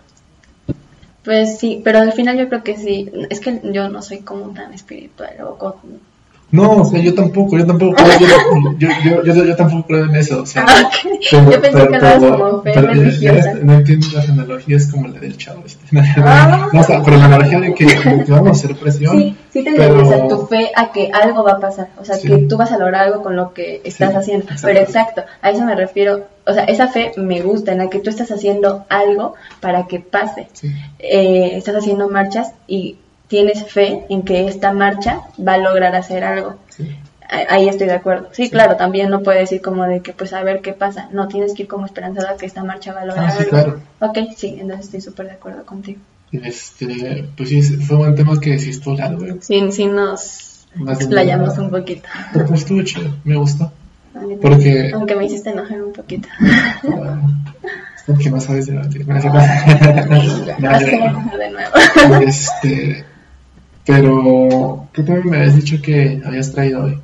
Pues sí, pero al final yo creo que sí. Es que yo no soy como tan espiritual o co- No, o sea, yo tampoco, yo tampoco creo, yo, yo, yo, tampoco creo en eso, o sea, Ah, pero- yo pensé pero- que pero- como fe religiosa. no entiendo las analogías como la del chavo este. Ah. No, o sea, pero la analogía de que, de que vamos a hacer presión, Sí, sí te pero- entiendo, o sea, tu fe a que algo va a pasar, o sea, Sí. que tú vas a lograr algo con lo que estás Sí, haciendo. exacto. Pero exacto, a eso me refiero, o sea, esa fe me gusta, en la que tú estás haciendo algo para que pase. sí, Eh, estás haciendo marchas y tienes fe en que esta marcha va a lograr hacer algo. sí, Ahí- estoy de acuerdo. Sí, claro, también no puedes decir como de que pues a ver qué pasa. No, tienes que ir como esperanzado a que esta marcha va a lograr Ah, sí, algo. claro. Ok, sí, entonces estoy súper de acuerdo contigo. este, pues sí, fue un buen tema que sí estuvo largo, güey. Sí, sí nos Más explayamos un poquito. pero pues estuvo chido, me gustó, porque, Aunque me hiciste enojar un poquito. ah, porque no sabes debatir, hace Vas a enojar de nuevo. Este, pero, ¿qué tema me habías dicho que habías traído hoy?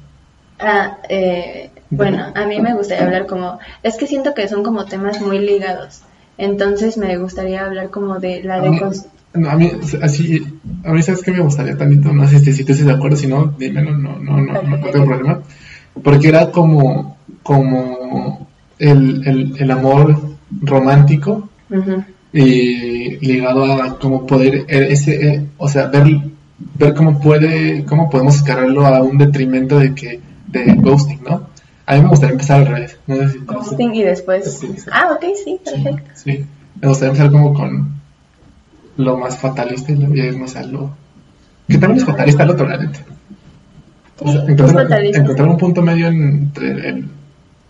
Ah, eh, bueno, a mí me gustaría hablar como, es que siento que son como temas muy ligados. Entonces me gustaría hablar como de la deconstrucción. no, a mí, así, a mí, ¿sabes qué me gustaría tantito? No sé si, si tú estás de acuerdo, si no, dímelo, no, no, no, no, no tengo problema. Porque era como, como el, el, el amor romántico y ligado a cómo poder, eh, ese, eh, o sea, ver, ver cómo puede, cómo podemos escalarlo a un detrimento de que, de ghosting, ¿no? A mí me gustaría empezar al revés. No sé si Ghosting y después... Ah, ok, sí, perfecto. Sí, me gustaría empezar como con lo más fatalista y luego irnos a lo... Que también es fatalista lo otro, la neta. O sea, Sí, es encontrar, fatalista. encontrar un punto medio entre el,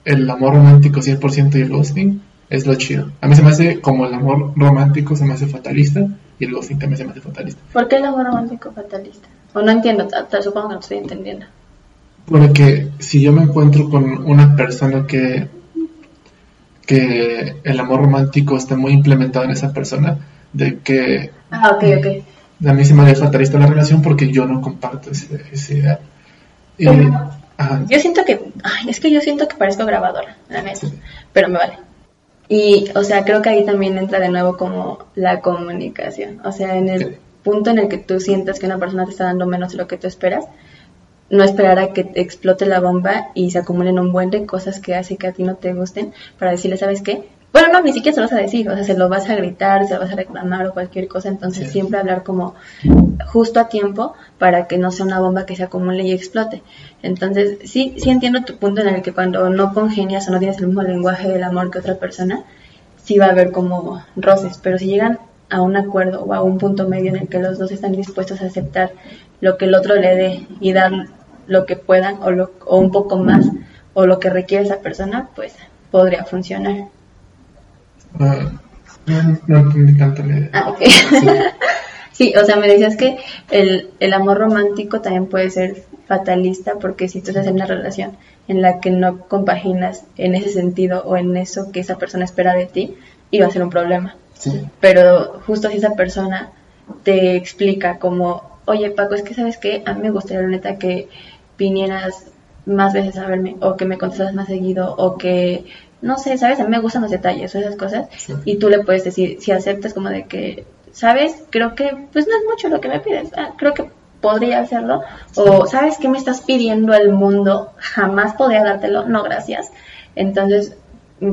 el amor romántico 100% y el ghosting es lo chido. A mí se me hace como el amor romántico se me hace fatalista y el ghosting también se me hace fatalista. ¿Por qué el amor romántico fatalista? O no entiendo, ta- supongo que no estoy entendiendo. Porque si yo me encuentro con una persona que, que el amor romántico está muy implementado en esa persona, de que Ah, ok, ok. a mí se me haría fatalista la relación porque yo no comparto ese, ese ideal. Y, Pero- Yo siento que, ay, es que yo siento que parezco grabadora, la neta, Sí. pero me vale. Y, o sea, creo que ahí también entra de nuevo como la comunicación. O sea, en el Sí. punto en el que tú sientas que una persona te está dando menos de lo que tú esperas, no esperar a que te explote la bomba y se acumulen un buen de cosas que hace que a ti no te gusten para decirle, ¿sabes qué? Bueno, no, ni siquiera se lo vas a decir, o sea, se lo vas a gritar, se lo vas a reclamar o cualquier cosa, entonces Sí. siempre hablar como justo a tiempo para que no sea una bomba que se acumule y explote. Entonces, sí, sí entiendo tu punto en el que cuando no congenias o no tienes el mismo lenguaje del amor que otra persona, sí va a haber como roces, pero si llegan a un acuerdo o a un punto medio en el que los dos están dispuestos a aceptar lo que el otro le dé y dar lo que puedan o, lo, o un poco más o lo que requiere esa persona, pues podría funcionar. Ah, no, entendí tanto la idea. Ah, ok. Sí, o sea, me decías que el, el amor romántico también puede ser fatalista porque si tú estás en una relación en la que no compaginas en ese sentido o en eso que esa persona espera de ti, iba a ser un problema. Sí, Pero justo si esa persona te explica como, oye Paco, es que sabes que a mí me gustaría la neta que vinieras más veces a verme o que me contestaras más seguido o que, no sé, sabes, a mí me gustan los detalles o esas cosas Sí. y tú le puedes decir, si aceptas como de que, sabes, creo que pues no es mucho lo que me pides, ah, creo que podría hacerlo o sabes que me estás pidiendo el mundo, jamás podría dártelo, no gracias. Entonces,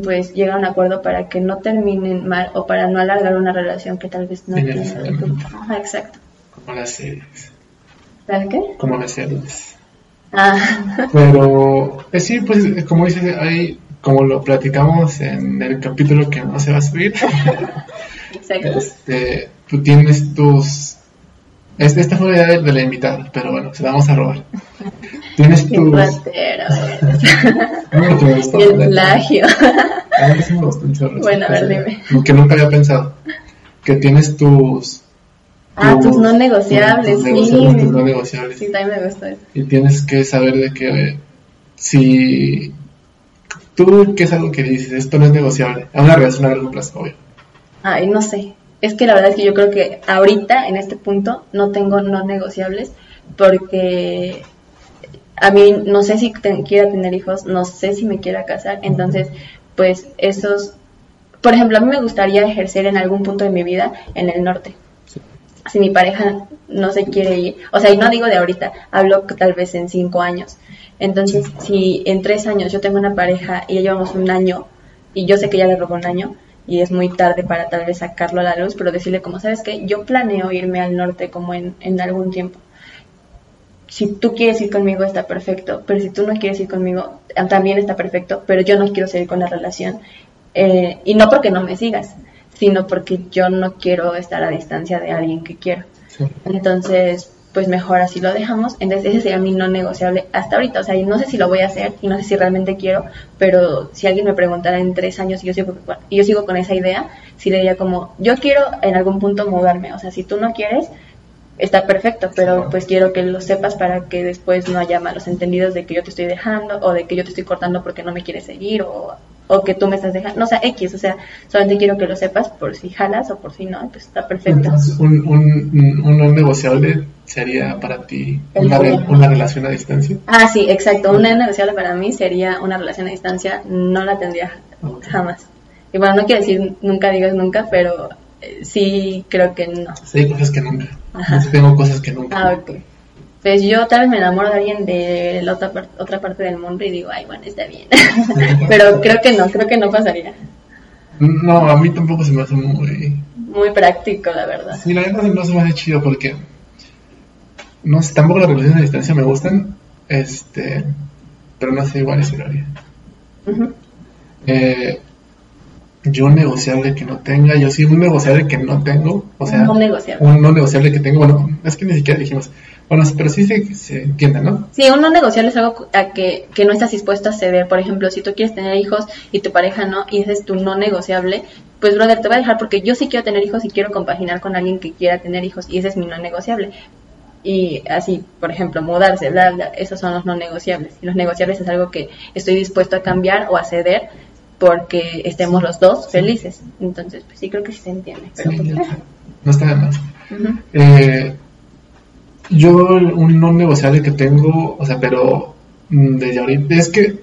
pues llega a un acuerdo para que no terminen mal o para no alargar una relación que tal vez no tiene. Ajá, exacto. como las series. ¿Sabes qué? Como las series. Ah, Pero eh, sí, pues como dices, hay, como lo platicamos en el capítulo que no se va a subir, exacto. este, tú tienes tus... es- Esta fue la idea de, de la invitada, pero bueno, se la vamos a robar. Tienes tus... No, me gustó, el plagio. A mí sí me gustó un chorro. Bueno, a ver, dime. Lo que nunca había pensado. Que tienes tus... Ah, tus no negociables, tus sí. negociables, tus no negociables. Sí, también me gustó eso. Y tienes que saber de que eh, si tú, que es algo que dices, esto no es negociable, a una relación a largo plazo, obvio. Ay, no sé. Es que la verdad es que yo creo que ahorita, en este punto, no tengo no negociables porque a mí no sé si te- quiera tener hijos, no sé si me quiera casar, entonces, pues esos, por ejemplo, a mí me gustaría ejercer en algún punto de mi vida en el norte. Si mi pareja no se quiere ir, o sea, y no digo de ahorita, hablo que tal vez en cinco años. Entonces, si en tres años yo tengo una pareja y ya llevamos un año y yo sé que ya le robó un año y es muy tarde para tal vez sacarlo a la luz, pero decirle como, ¿sabes qué? Yo planeo irme al norte como en, en algún tiempo. Si tú quieres ir conmigo está perfecto, pero si tú no quieres ir conmigo también está perfecto, pero yo no quiero seguir con la relación. Eh, y no porque no me sigas, sino porque yo no quiero estar a distancia de alguien que quiero. Sí. Entonces, pues mejor así lo dejamos. Entonces, ese sería mi no negociable hasta ahorita. O sea, no sé si lo voy a hacer y no sé si realmente quiero, pero si alguien me preguntara en tres años y yo sigo, y yo sigo con esa idea, sí le diría como, yo quiero en algún punto mudarme. O sea, si tú no quieres, está perfecto, pero pues quiero que lo sepas para que después no haya malos entendidos de que yo te estoy dejando o de que yo te estoy cortando porque no me quieres seguir o, o que tú me estás dejando. No, o sea, X, o sea, solamente quiero que lo sepas por si jalas o por si no, pues está perfecto. Entonces, un, un, un no negociable sería para ti una, re- una relación a distancia. Ah, sí, exacto. Una negociable para mí sería una relación a distancia. No la tendría jamás. Y bueno, no quiero decir nunca digas nunca, pero eh, sí creo que no. Sí, hay cosas que nunca. Ajá. Yo sí tengo cosas que nunca. Ah, ok. Pues yo tal vez me enamoro de alguien de la otra, par- otra parte del mundo y digo, ay, bueno, está bien. pero creo que no, creo que no pasaría. No, a mí tampoco se me hace muy... Muy práctico, la verdad. Sí, la verdad se me hace chido porque... No sé, tampoco las relaciones a distancia me gustan. Este... pero no sé igual lo haría. Ujú. Eh, yo un negociable que no tenga, yo sí un negociable que no tengo, o sea, no negociable. un no negociable que tengo, bueno, es que ni siquiera dijimos, bueno, pero sí se, se entiende, ¿no? Sí, un no negociable es algo a que, que no estás dispuesto a ceder. Por ejemplo, si tú quieres tener hijos y tu pareja no, y ese es tu no negociable, pues brother, te voy a dejar porque yo sí quiero tener hijos y quiero compaginar con alguien que quiera tener hijos, y ese es mi no negociable. Y así, por ejemplo, mudarse, bla, bla, esos son los no negociables. Y los negociables es algo que estoy dispuesto a cambiar o a ceder porque estemos los dos felices. Entonces, pues sí creo que sí se entiende. Pero Sí, pues, eh, no está de más. ujú. Eh, yo un no negociable que tengo, o sea, pero mm, desde ahorita, es que,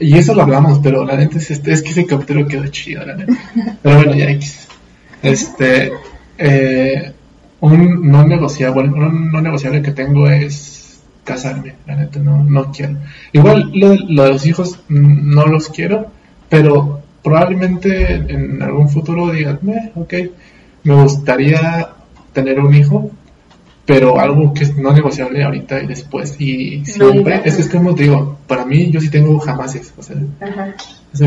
y eso lo hablamos, pero la neta es, este, es que ese capítulo quedó chido, la neta. Pero bueno, ya X. Este, eh, un no negociable, un no negociable que tengo es casarme, la neta, no, no quiero. Igual lo, de- lo de los hijos mm, no los quiero, pero probablemente en algún futuro digan, "Meh, ok, me gustaría tener un hijo, pero algo que es no negociable ahorita y después. Y siempre, ya. es que es como te digo, para mí yo sí tengo jamases, o sea, Ajá.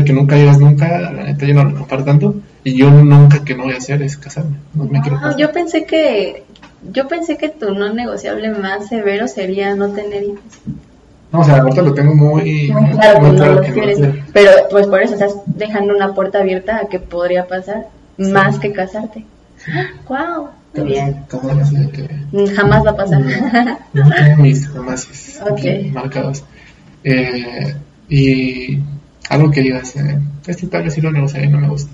que nunca llegas nunca, la neta yo no lo tanto, y yo nunca que no voy a hacer es casarme, no me quiero Ah, casar. yo pensé que yo pensé que tu no negociable más severo sería no tener hijos. No, o sea, ahorita lo tengo muy, Muy claro, muy no que no quieres. sé. Pero pues por eso estás dejando una puerta abierta a que podría pasar más que casarte. Wow, bien. Así que Jamás va a pasar. no tengo mis jamases marcados. Eh, y algo que digas, eh, este tal vez sí lo negociaré y no me gusta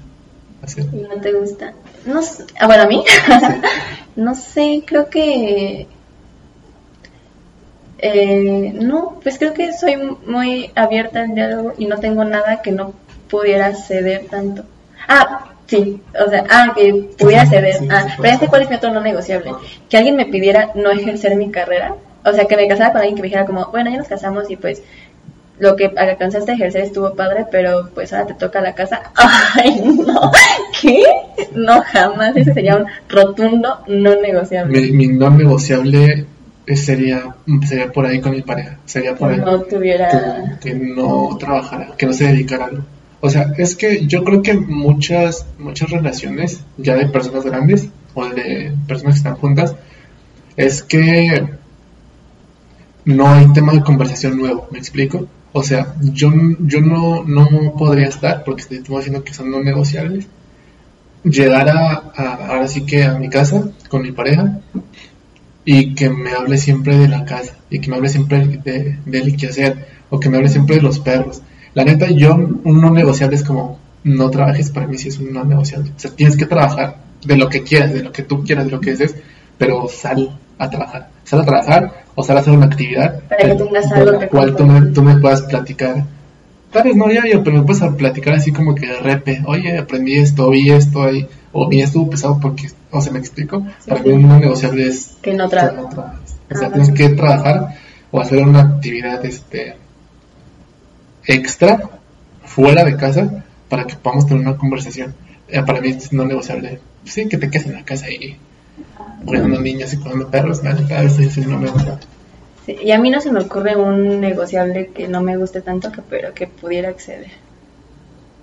hacer. ¿Y no te gusta? No sé. Ah, bueno, a mí. no sé, creo que. Eh, no, pues creo que soy muy abierta al diálogo y no tengo nada que no pudiera ceder tanto. Ah, sí, o sea, ah, que pudiera ceder. Sí, Ah, pero este cuál es mi otro no negociable. Que alguien me pidiera no ejercer mi carrera. O sea, que me casara con alguien que me dijera como, bueno, ya nos casamos y pues lo que alcanzaste a ejercer estuvo padre, pero pues ahora te toca la casa. Ay, no. ¿Qué? No, jamás. Ese sería un rotundo no negociable. Mi, mi no negociable sería, sería por ahí con mi pareja, sería por ahí No tuviera... que, que no trabajara, que no se dedicara a algo. O sea, es que yo creo que muchas, muchas relaciones, ya de personas grandes o de personas que están juntas, es que no hay tema de conversación nuevo, ¿me explico? O sea, yo, yo no, no podría estar, porque estamos diciendo que son no negociables, llegar a, ahora sí que a mi casa con mi pareja y que me hable siempre de la casa y que me hable siempre de, del qué hacer o que me hable siempre de los perros. La neta, yo, un no negociable es como no trabajes, para mí sí es un no negociable. O sea, tienes que trabajar de lo que quieras, de lo que tú quieras, de lo que desees, pero sal a trabajar. Sal a trabajar o sal a hacer una actividad Para que de la cual tú me, tú me puedas platicar. Tal vez no diario, pero me puedes platicar así como que de repe, oye, aprendí esto, vi esto ahí, o vi estuvo pesado porque, o sea, me explico. Sí, Para sí. mí un no negociable es Que no que trabaja. no trabajes. O sea, Ah, tienes que trabajar o hacer una actividad este extra fuera de casa para que podamos tener una conversación. Eh, para mí es no negociable. Sí, que te quedes en la casa y cuidando niños y cuidando perros, la neta, eso es un no negociable. Sí, y a mí no se me ocurre un negociable que no me guste tanto, que, pero que pudiera acceder.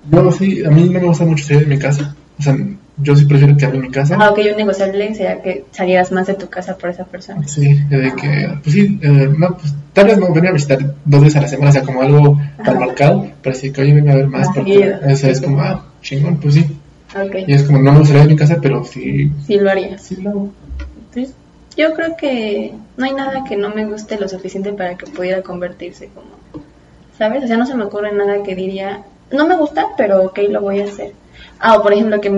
Yo sí, a mí no me gusta mucho salir de mi casa. O sea, yo sí prefiero quedarme en mi casa. Ah, ok, un negociable sería que salieras más de tu casa por esa persona. Sí, de que, pues sí, eh, no, pues tal vez no venir a visitar dos veces a la semana, o sea, como algo tan Ajá. marcado, pero sí que oye, venga a ver más, porque seguido. eso es como, ah, chingón, pues sí. Y es como, no me gustaría de mi casa, pero sí, sí lo sí. Pues, yo creo que no hay nada que no me guste lo suficiente para que pudiera convertirse como, ¿sabes? O sea, no se me ocurre nada que diría, no me gusta, pero ok, lo voy a hacer. Ah, o por ejemplo, que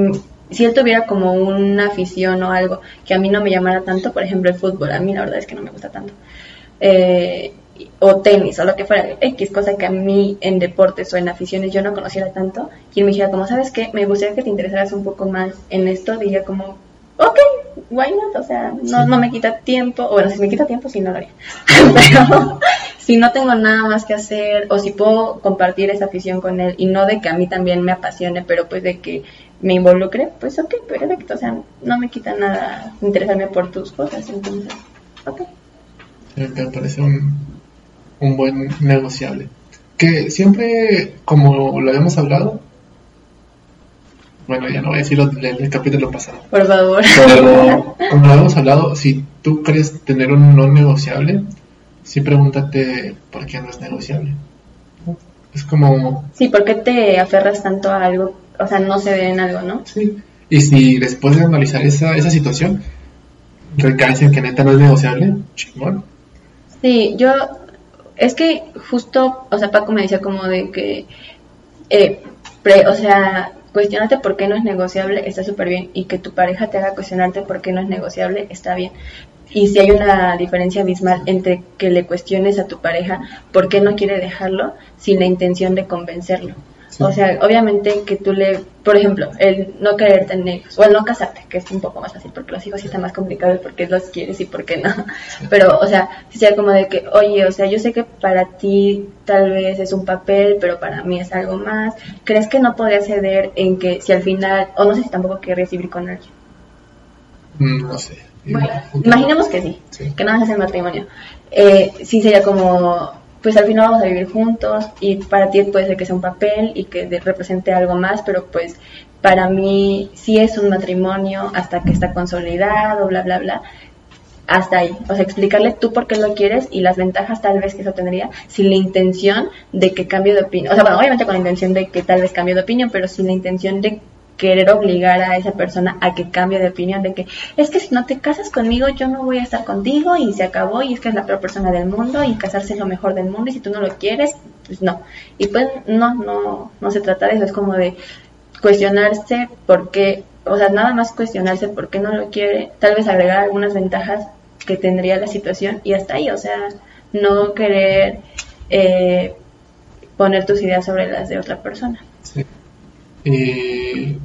si él tuviera como una afición o algo que a mí no me llamara tanto, por ejemplo, el fútbol, a mí la verdad es que no me gusta tanto. Eh, o tenis, o lo que fuera, X cosa que a mí en deportes o en aficiones yo no conociera tanto, él me dijera como, ¿sabes qué? Me gustaría que te interesaras un poco más en esto, diría como, ok, why not? O sea, no, no me quita tiempo, o bueno, si me quita tiempo, sí, no lo haría. Pero si no tengo nada más que hacer, o si puedo compartir esa afición con él, y no de que a mí también me apasione, pero pues de que me involucre, pues ok, perfecto, o sea, no me quita nada interesarme por tus cosas, entonces, ok. Me parece un, un buen negociable. Que siempre, como lo habíamos hablado, bueno, ya no voy a decir lo del capítulo pasado. Por favor. Pero, como lo habíamos hablado, si tú crees tener un no negociable, sí pregúntate por qué no es negociable. Es como... Sí, ¿por qué te aferras tanto a algo? O sea, no se ve en algo, ¿no? Sí. Y si después de analizar esa, esa situación, recaes en que neta no es negociable, chingón. Sí, yo... Es que justo, o sea, Paco me decía como de que... Eh, pre- o sea, cuestionarte por qué no es negociable está súper bien y que tu pareja te haga cuestionarte por qué no es negociable está bien. Y si hay una diferencia abismal entre que le cuestiones a tu pareja por qué no quiere dejarlo sin la intención de convencerlo. Sí. O sea, obviamente que tú le, por ejemplo, el no querer tener hijos, o el no casarte, que es un poco más fácil, porque los hijos sí está más complicado el por qué los quieres y por qué no. Pero, o sea, si sea como de que, oye, o sea, yo sé que para ti tal vez es un papel, pero para mí es algo más. ¿Crees que no podría ceder en que si al final, o no sé si tampoco querrías vivir con alguien? Mm, No sé. Bueno, imaginemos que sí, Sí. que nada más es el matrimonio. Eh, sí sería como, pues al final vamos a vivir juntos y para ti puede ser que sea un papel y que represente algo más, pero pues para mí sí es un matrimonio hasta que está consolidado, bla, bla, bla. Hasta ahí. O sea, explicarle tú por qué lo quieres y las ventajas tal vez que eso tendría sin la intención de que cambie de opinión. O sea, bueno, obviamente con la intención de que tal vez cambie de opinión, pero sin la intención de querer obligar a esa persona a que cambie de opinión, de que es que si no te casas conmigo yo no voy a estar contigo y se acabó y es que es la peor persona del mundo y casarse es lo mejor del mundo y si tú no lo quieres, pues no. Y pues no, no, no se trata de eso, es como de cuestionarse por qué, o sea, nada más cuestionarse por qué no lo quiere, tal vez agregar algunas ventajas que tendría la situación y hasta ahí, o sea, no querer eh, poner tus ideas sobre las de otra persona. Sí. Y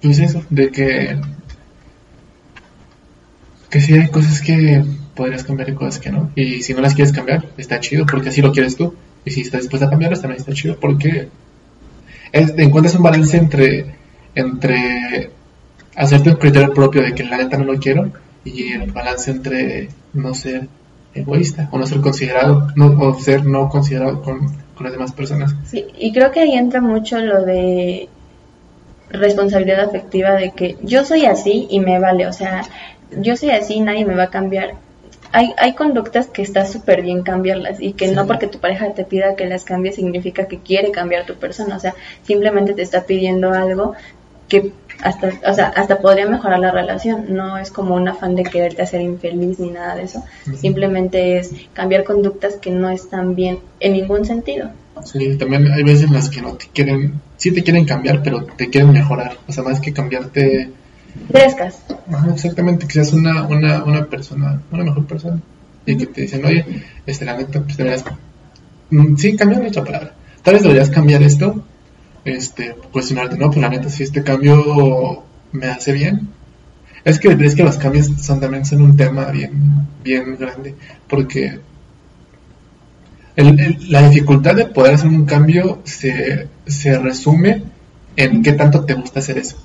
pues eso, de que que sí hay cosas que podrías cambiar y cosas que no. Y si no las quieres cambiar, está chido porque así lo quieres tú. Y si estás dispuesta a cambiarlas, también está chido porque encuentras un balance entre entre hacerte un criterio propio de que la neta no lo quiero y el balance entre no ser egoísta o no ser considerado no, o ser no considerado con, con las demás personas. Sí, y creo que ahí entra mucho lo de responsabilidad afectiva de que yo soy así y me vale, o sea, yo soy así y nadie me va a cambiar. Hay, hay conductas que está súper bien cambiarlas y que Sí. no porque tu pareja te pida que las cambies significa que quiere cambiar tu persona, o sea, simplemente te está pidiendo algo que hasta, o sea, hasta podría mejorar la relación, no es como un afán de quererte hacer infeliz ni nada de eso, simplemente es cambiar conductas que no están bien en ningún sentido. Sí, también hay veces en las que no te quieren, sí te quieren cambiar, pero te quieren mejorar. O sea, más que cambiarte, Crezcas. ajá, exactamente, que seas una, una, una persona, una mejor persona. Y que te dicen, oye, este, la neta, pues deberías, mm, sí, cambiar nuestra palabra. Tal vez deberías cambiar esto, este, cuestionarte, no, pues la neta, si este cambio me hace bien. Es que, es que los cambios son también son un tema bien, bien grande, porque el- el- la dificultad de poder hacer un cambio se, se resume en qué tanto te gusta hacer eso,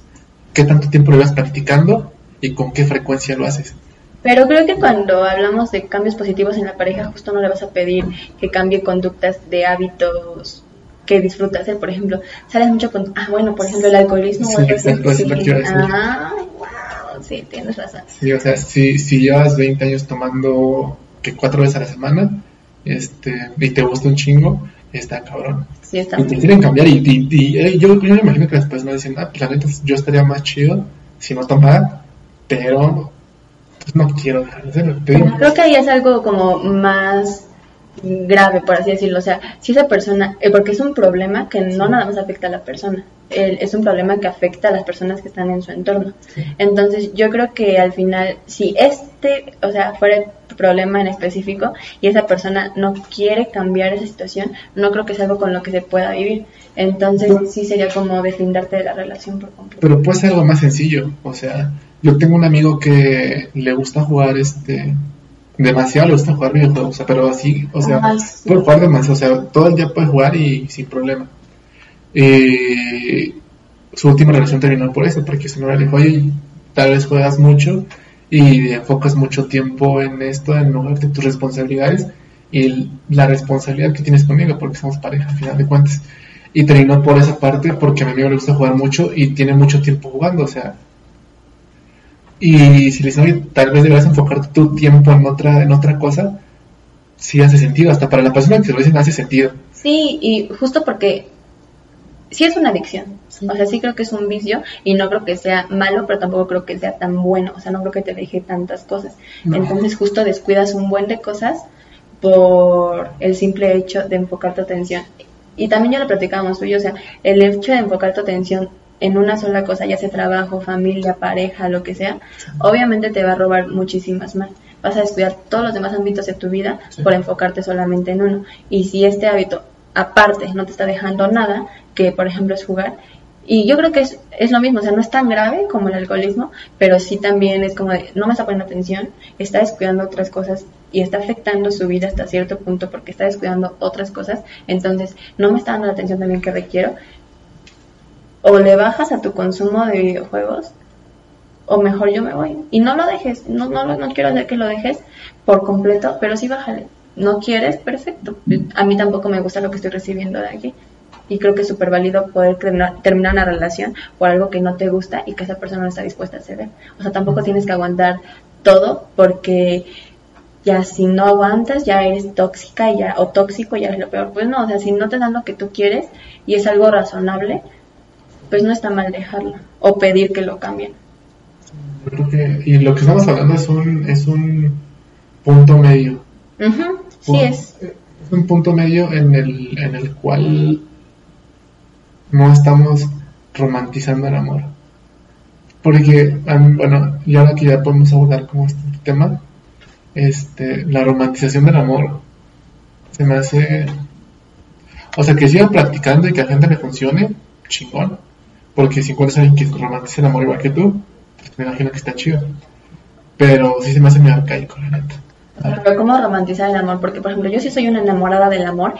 qué tanto tiempo lo vas practicando y con qué frecuencia lo haces. Pero creo que cuando hablamos de cambios positivos en la pareja, justo no le vas a pedir que cambie conductas de hábitos que disfruta hacer. Por ejemplo, sales mucho con... Ah, bueno, por ejemplo, el alcoholismo. Sí, es decir. Ah, wow, sí, tienes razón. Sí, o sea, si, si llevas 20 años tomando que cuatro veces a la semana este, y te gusta un chingo, está cabrón. Sí, está Y te quieren cambiar y, y- y, eh, yo, yo me imagino que las personas dicen, ah, pues la neta, yo estaría más chido si no tomara, pero pues no quiero dejar de hacerlo. Creo que ahí es algo como más grave, por así decirlo. O sea, si esa persona, eh, porque es un problema que no nada más afecta a la persona, el- es un problema que afecta a las personas que están en su entorno. Sí. Entonces, yo creo que al final, si este, o sea, fuera el problema en específico y esa persona no quiere cambiar esa situación, no creo que sea algo con lo que se pueda vivir. Entonces, sí sería como deslindarte de la relación por completo. Pero puede ser algo más sencillo. O sea, yo tengo un amigo que le gusta jugar este demasiado, le gusta jugar videojuegos, o sea, pero así, o sea, Ay, sí. puede jugar demasiado, o sea, todo el día puede jugar y sin problema. Y su última relación terminó por eso, porque su novia le dijo, oye, tal vez juegas mucho y enfocas mucho tiempo en esto, en lugar de tus responsabilidades, y la responsabilidad que tienes conmigo, porque somos pareja, al final de cuentas. Y terminó por esa parte porque a mi amigo le gusta jugar mucho y tiene mucho tiempo jugando, o sea. Y si le dicen, tal vez deberías enfocar tu tiempo en otra, en otra cosa, sí hace sentido, hasta para la persona que se lo dicen hace sentido. Sí, y justo porque sí es una adicción. O sea, sí creo que es un vicio y no creo que sea malo, pero tampoco creo que sea tan bueno. O sea, no creo que te deje tantas cosas. Entonces justo descuidas un buen de cosas por el simple hecho de enfocar tu atención. Y también ya lo platicábamos tú o sea, el hecho de enfocar tu atención en una sola cosa, ya sea trabajo, familia, pareja, lo que sea, obviamente te va a robar muchísimas más. Vas a descuidar todos los demás ámbitos de tu vida por enfocarte solamente en uno. Y si este hábito aparte no te está dejando nada, que por ejemplo es jugar, y yo creo que es, es, lo mismo, o sea, no es tan grave como el alcoholismo, pero sí también es como de, no me está poniendo atención, está descuidando otras cosas y está afectando su vida hasta cierto punto porque está descuidando otras cosas, entonces no me está dando la atención también que requiero. O le bajas a tu consumo de videojuegos, o mejor yo me voy. Y no lo dejes, no, no, no quiero hacer que lo dejes por completo, pero sí bájale. No quieres, perfecto. A mí tampoco me gusta lo que estoy recibiendo de aquí y creo que es súper válido poder terminar, una relación por algo que no te gusta y que esa persona no está dispuesta a ceder. O sea, tampoco tienes que aguantar todo porque ya si no aguantas ya eres tóxica y ya, o tóxico ya es lo peor. Pues no, o sea, si no te dan lo que tú quieres y es algo razonable, pues no está mal dejarlo o pedir que lo cambien. Yo creo que, y lo que estamos hablando es un, es un punto medio. sí es. Es un punto medio en el, en el cual no estamos romantizando el amor. Porque, bueno, y ahora que ya podemos abordar como este tema, este, la romantización del amor se me hace, o sea, que siga practicando y que a la gente le funcione, chingón. Porque si encuentras a alguien que romantiza el amor igual que tú, pues me imagino que está chido. Pero sí se me hace muy arcaico, la neta. Pero ¿cómo romantizar el amor? Porque, por ejemplo, yo sí soy una enamorada del amor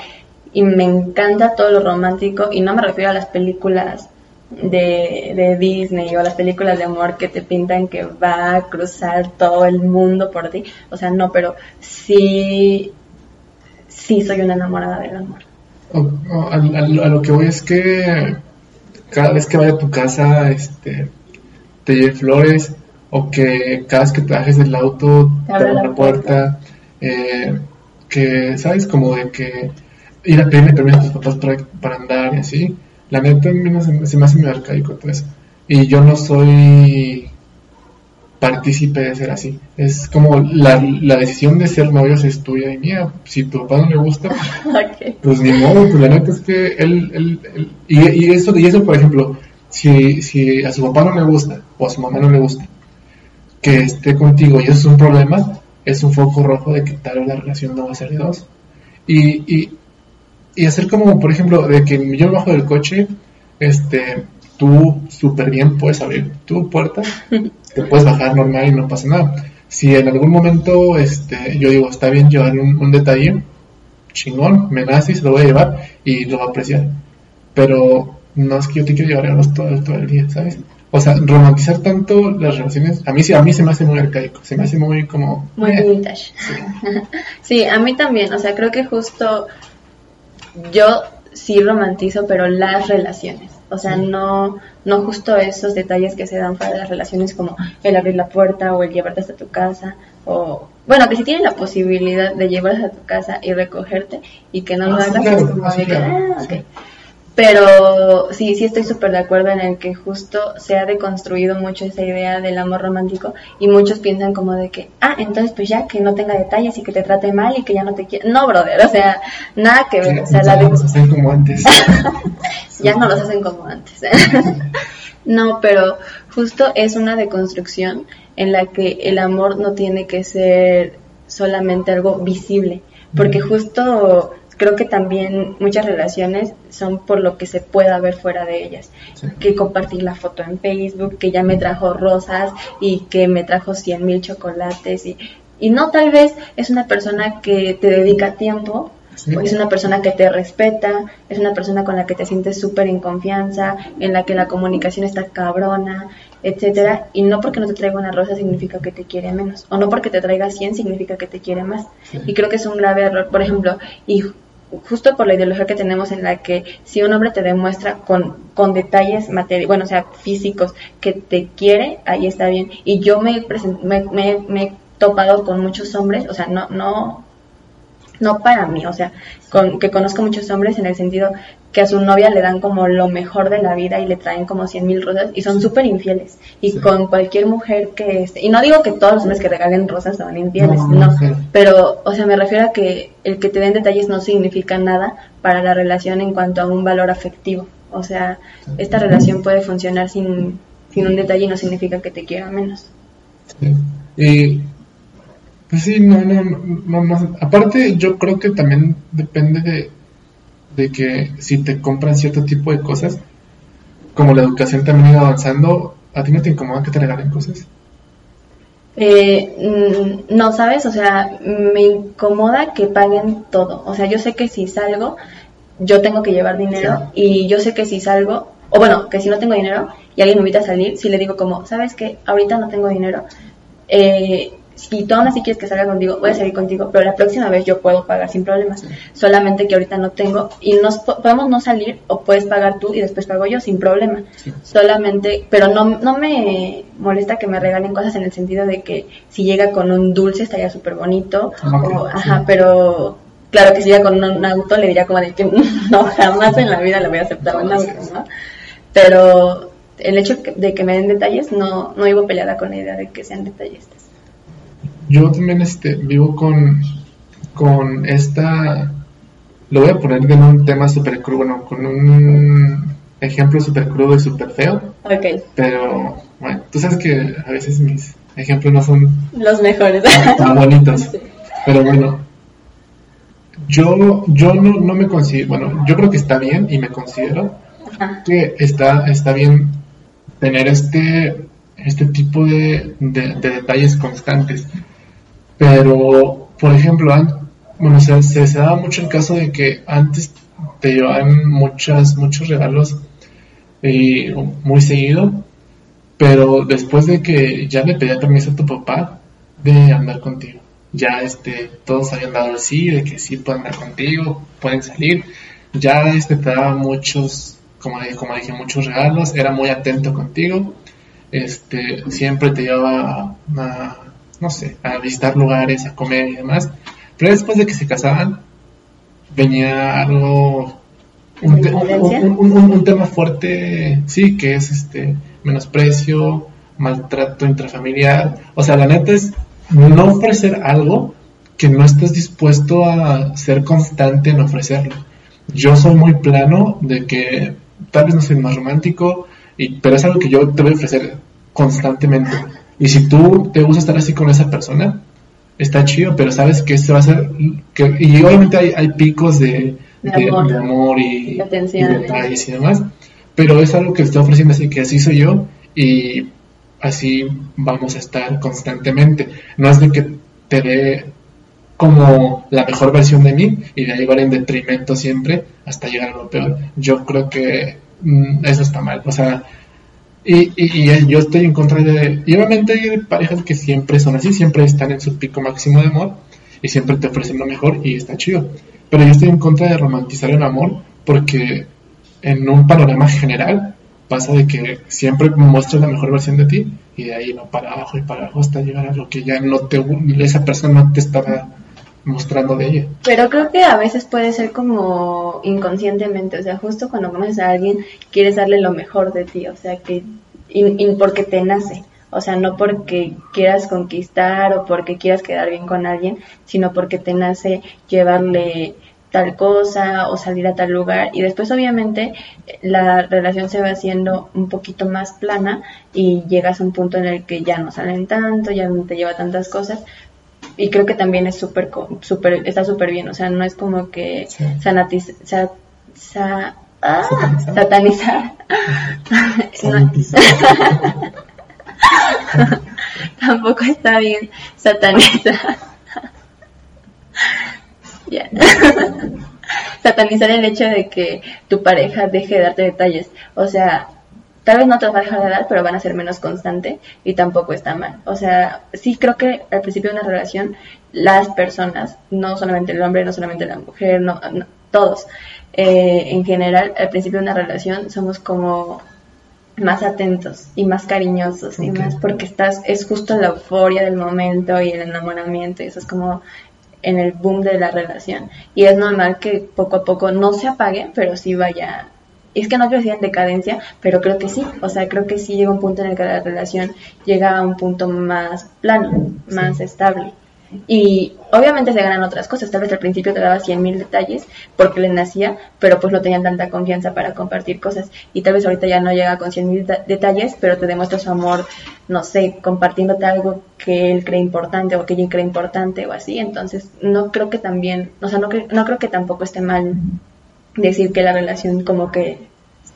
y me encanta todo lo romántico y no me refiero a las películas de, de, Disney o a las películas de amor que te pintan que va a cruzar todo el mundo por ti. O sea, no, pero sí, sí soy una enamorada del amor. a, lo que voy es que cada vez que vaya a tu casa este, te lleve flores o que cada vez que te bajes del auto te abra la, puerta, eh, que, ¿sabes? Como de que ir a pedirle permiso a tus papás para, para andar y así. La neta a mí se, se, me hace muy arcaico todo eso. Y yo no soy partícipe de ser así. Es como la, la decisión de ser novios es tuya y mía. Si tu papá no le gusta, pues ni modo. Pues la neta es que él, él, y, y, eso, y eso, por ejemplo, si, si a su papá no le gusta o a su mamá no le gusta que esté contigo y eso es un problema, es un foco rojo de que tal vez la relación no va a ser de dos. Y, y, y hacer como, por ejemplo, de que yo bajo del coche, este, tú súper bien puedes abrir tu puerta, te puedes bajar normal y no pasa nada. Si en algún momento, este, yo digo, está bien llevar un, detalle, chingón, me nace y se lo voy a llevar y lo va a apreciar. Pero no es que yo te quiero llevar todo, todo el día, ¿sabes? O sea, romantizar tanto las relaciones, a mí, a mí se me hace muy arcaico, se me hace muy como... Muy eh, vintage. sí, a mí también, o sea, creo que justo yo sí romantizo, pero las relaciones. O sea, no, no justo esos detalles que se dan para las relaciones como el abrir la puerta o el llevarte hasta tu casa. O, bueno, que si tienen la posibilidad de llevarte a tu casa y recogerte y que no lo hagas, como ah, pero sí, sí estoy súper de acuerdo en el que justo se ha deconstruido mucho esa idea del amor romántico y muchos piensan como de que, ah, entonces pues ya que no tenga detalles y que te trate mal y que ya no te quiera. No, brother, o sea, nada que ver. o sea, ya no los hacen como antes. ya no los hacen como antes. no, pero justo es una deconstrucción en la que el amor no tiene que ser solamente algo visible, porque justo creo que también muchas relaciones son por lo que se pueda ver fuera de ellas. Que compartir la foto en Facebook, que ya me trajo rosas y que me trajo cien mil chocolates y, y no tal vez es una persona que te dedica tiempo Sí. Es una persona que te respeta, es una persona con la que te sientes súper en confianza, en la que la comunicación está cabrona, etcétera. Y no porque no te traiga una rosa significa que te quiere menos. O no porque te traiga 100 significa que te quiere más. Sí. Y creo que es un grave error. Por ejemplo, y justo por la ideología que tenemos en la que si un hombre te demuestra con, con detalles materiales, bueno, o sea, físicos, que te quiere, ahí está bien. Y yo me, me, me- me he topado con muchos hombres, o sea, no, no, no para mí, o sea, con, que conozco muchos hombres en el sentido que a su novia le dan como lo mejor de la vida y le traen como cien mil rosas y son súper infieles. Y Sí. con cualquier mujer que esté, y no digo que todos los hombres que regalen rosas son infieles, No, no, no, sí. pero, o sea, me refiero a que el que te den detalles no significa nada para la relación en cuanto a un valor afectivo. O sea, esta relación puede funcionar sin, sin un detalle y no significa que te quiera menos. Sí. Y pues sí, no, no, no, no. Aparte, yo creo que también depende de, de que si te compran cierto tipo de cosas, como la educación también ha ido avanzando, ¿a ti no te incomoda que te regalen cosas? Eh, mm, no, ¿sabes? O sea, me incomoda que paguen todo. O sea, yo sé que si salgo, yo tengo que llevar dinero y yo sé que si salgo, o bueno, que si no tengo dinero y alguien me invita a salir, si le digo como, ¿sabes qué? Ahorita no tengo dinero. Eh, si tú aún así quieres que salga contigo, voy a salir contigo, pero la próxima vez yo puedo pagar sin problemas. Solamente que ahorita no tengo y nos po- podemos no salir o puedes pagar tú y después pago yo sin problema. Sí. Solamente, pero no, no me molesta que me regalen cosas en el sentido de que si llega con un dulce estaría súper bonito. O- sí. ajá, pero claro que si llega con un auto le diría como de que no, jamás en la vida le voy a aceptar un auto, ¿no? Pero el hecho de que me den detalles no, no vivo peleada con la idea de que sean detallistas. Yo también este, vivo con, con esta, lo voy a poner de un tema súper crudo, bueno, con un ejemplo súper crudo y súper feo, Ok, pero bueno, tú sabes que a veces mis ejemplos no son los mejores. tan bonitos. Sí. Pero bueno, yo, yo no, no me considero, bueno, yo creo que está bien y me considero Ajá. que está, está bien tener este, este tipo de, de- de detalles constantes. Pero, por ejemplo, bueno, se, se, daba mucho el caso de que antes te llevaban muchas, muchos regalos y muy seguido, pero después de que ya le pedía permiso a tu papá de andar contigo, ya este, todos habían dado el sí, de que sí pueden andar contigo, pueden salir, ya este te daba muchos, como, como dije, muchos regalos, era muy atento contigo, este, siempre te llevaba a, no sé, a visitar lugares, a comer y demás, pero después de que se casaban, venía algo un, te- un- un- un- un- un tema fuerte, sí, que es este menosprecio, maltrato intrafamiliar. O sea, la neta es no ofrecer algo que no estés dispuesto a ser constante en ofrecerlo. Yo soy muy plano de que tal vez no soy más romántico, y, pero es algo que yo te voy a ofrecer constantemente. Y si tú te gusta estar así con esa persona, está chido, pero sabes que esto va a ser... Que, y obviamente hay, hay picos de, De de- amor. de amor y, De atención. y detalles y demás, pero es algo que estoy ofreciendo así que así soy yo y así vamos a estar constantemente. No es de que te dé como la mejor versión de mí y de ahí va en detrimento siempre hasta llegar a lo peor. Yo creo que mm, eso está mal. O sea, y, y, y yo estoy en contra de... Y obviamente hay parejas que siempre son así, siempre están en su pico máximo de amor y siempre te ofrecen lo mejor y está chido. Pero yo estoy en contra de romantizar el amor porque en un panorama general pasa de que siempre muestras la mejor versión de ti y de ahí va para abajo y para abajo hasta llegar a lo que ya no te esa persona no te estaba mostrando de ella. Pero creo que a veces puede ser como inconscientemente, o sea, justo cuando conoces a alguien quieres darle lo mejor de ti, o sea, que y, y porque te nace, o sea, no porque quieras conquistar o porque quieras quedar bien con alguien, sino porque te nace llevarle tal cosa o salir a tal lugar y después obviamente la relación se va haciendo un poquito más plana y llegas a un punto en el que ya no salen tanto, ya no te lleva tantas cosas, y creo que también es súper súper está súper bien o sea no es como que Sí. sanatiz- sa- sa- ah, Satanizar. Sanitizar. tampoco está bien satanizar Ya. Satanizar el hecho de que tu pareja deje de darte detalles. O sea, tal vez no te los va a dejar de dar, pero van a ser menos constante y tampoco está mal. O sea, sí creo que al principio de una relación, las personas, no solamente el hombre, no solamente la mujer, no, no, todos, eh, en general, al principio de una relación somos como más atentos y más cariñosos y más porque estás es justo la euforia del momento y el enamoramiento y eso es como en el boom de la relación y es normal que poco a poco no se apague pero sí vaya es que no quiero decir en decadencia pero creo que sí o sea creo que sí llega un punto en el que la relación llega a un punto más plano más estable y obviamente se ganan otras cosas. Tal vez al principio te daba 100 mil detalles porque le nacía, pero pues no tenían tanta confianza para compartir cosas. Y tal vez ahorita ya no llega con 100 mil detalles, pero te demuestra su amor, no sé, compartiéndote algo que él cree importante o que ella cree importante o así. Entonces, no creo que también, o sea, no, cre- no creo que tampoco esté mal decir que la relación como que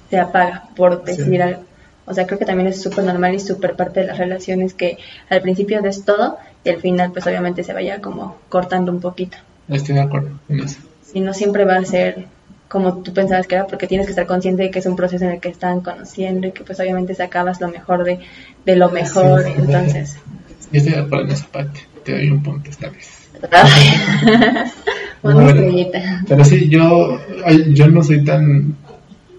se apaga por decir Sí. algo. O sea, creo que también es súper normal y súper parte de las relaciones que al principio des todo y al final pues obviamente se vaya como cortando un poquito. Estoy de acuerdo en eso. Y no siempre va a ser como tú pensabas que era porque tienes que estar consciente de que es un proceso en el que están conociendo y que pues obviamente sacabas lo mejor de, de lo mejor. Sí. Entonces, Yo estoy de acuerdo en esa parte. Te doy un punto esta vez. una Bueno. estrellita. Pero sí, yo, yo no soy tan...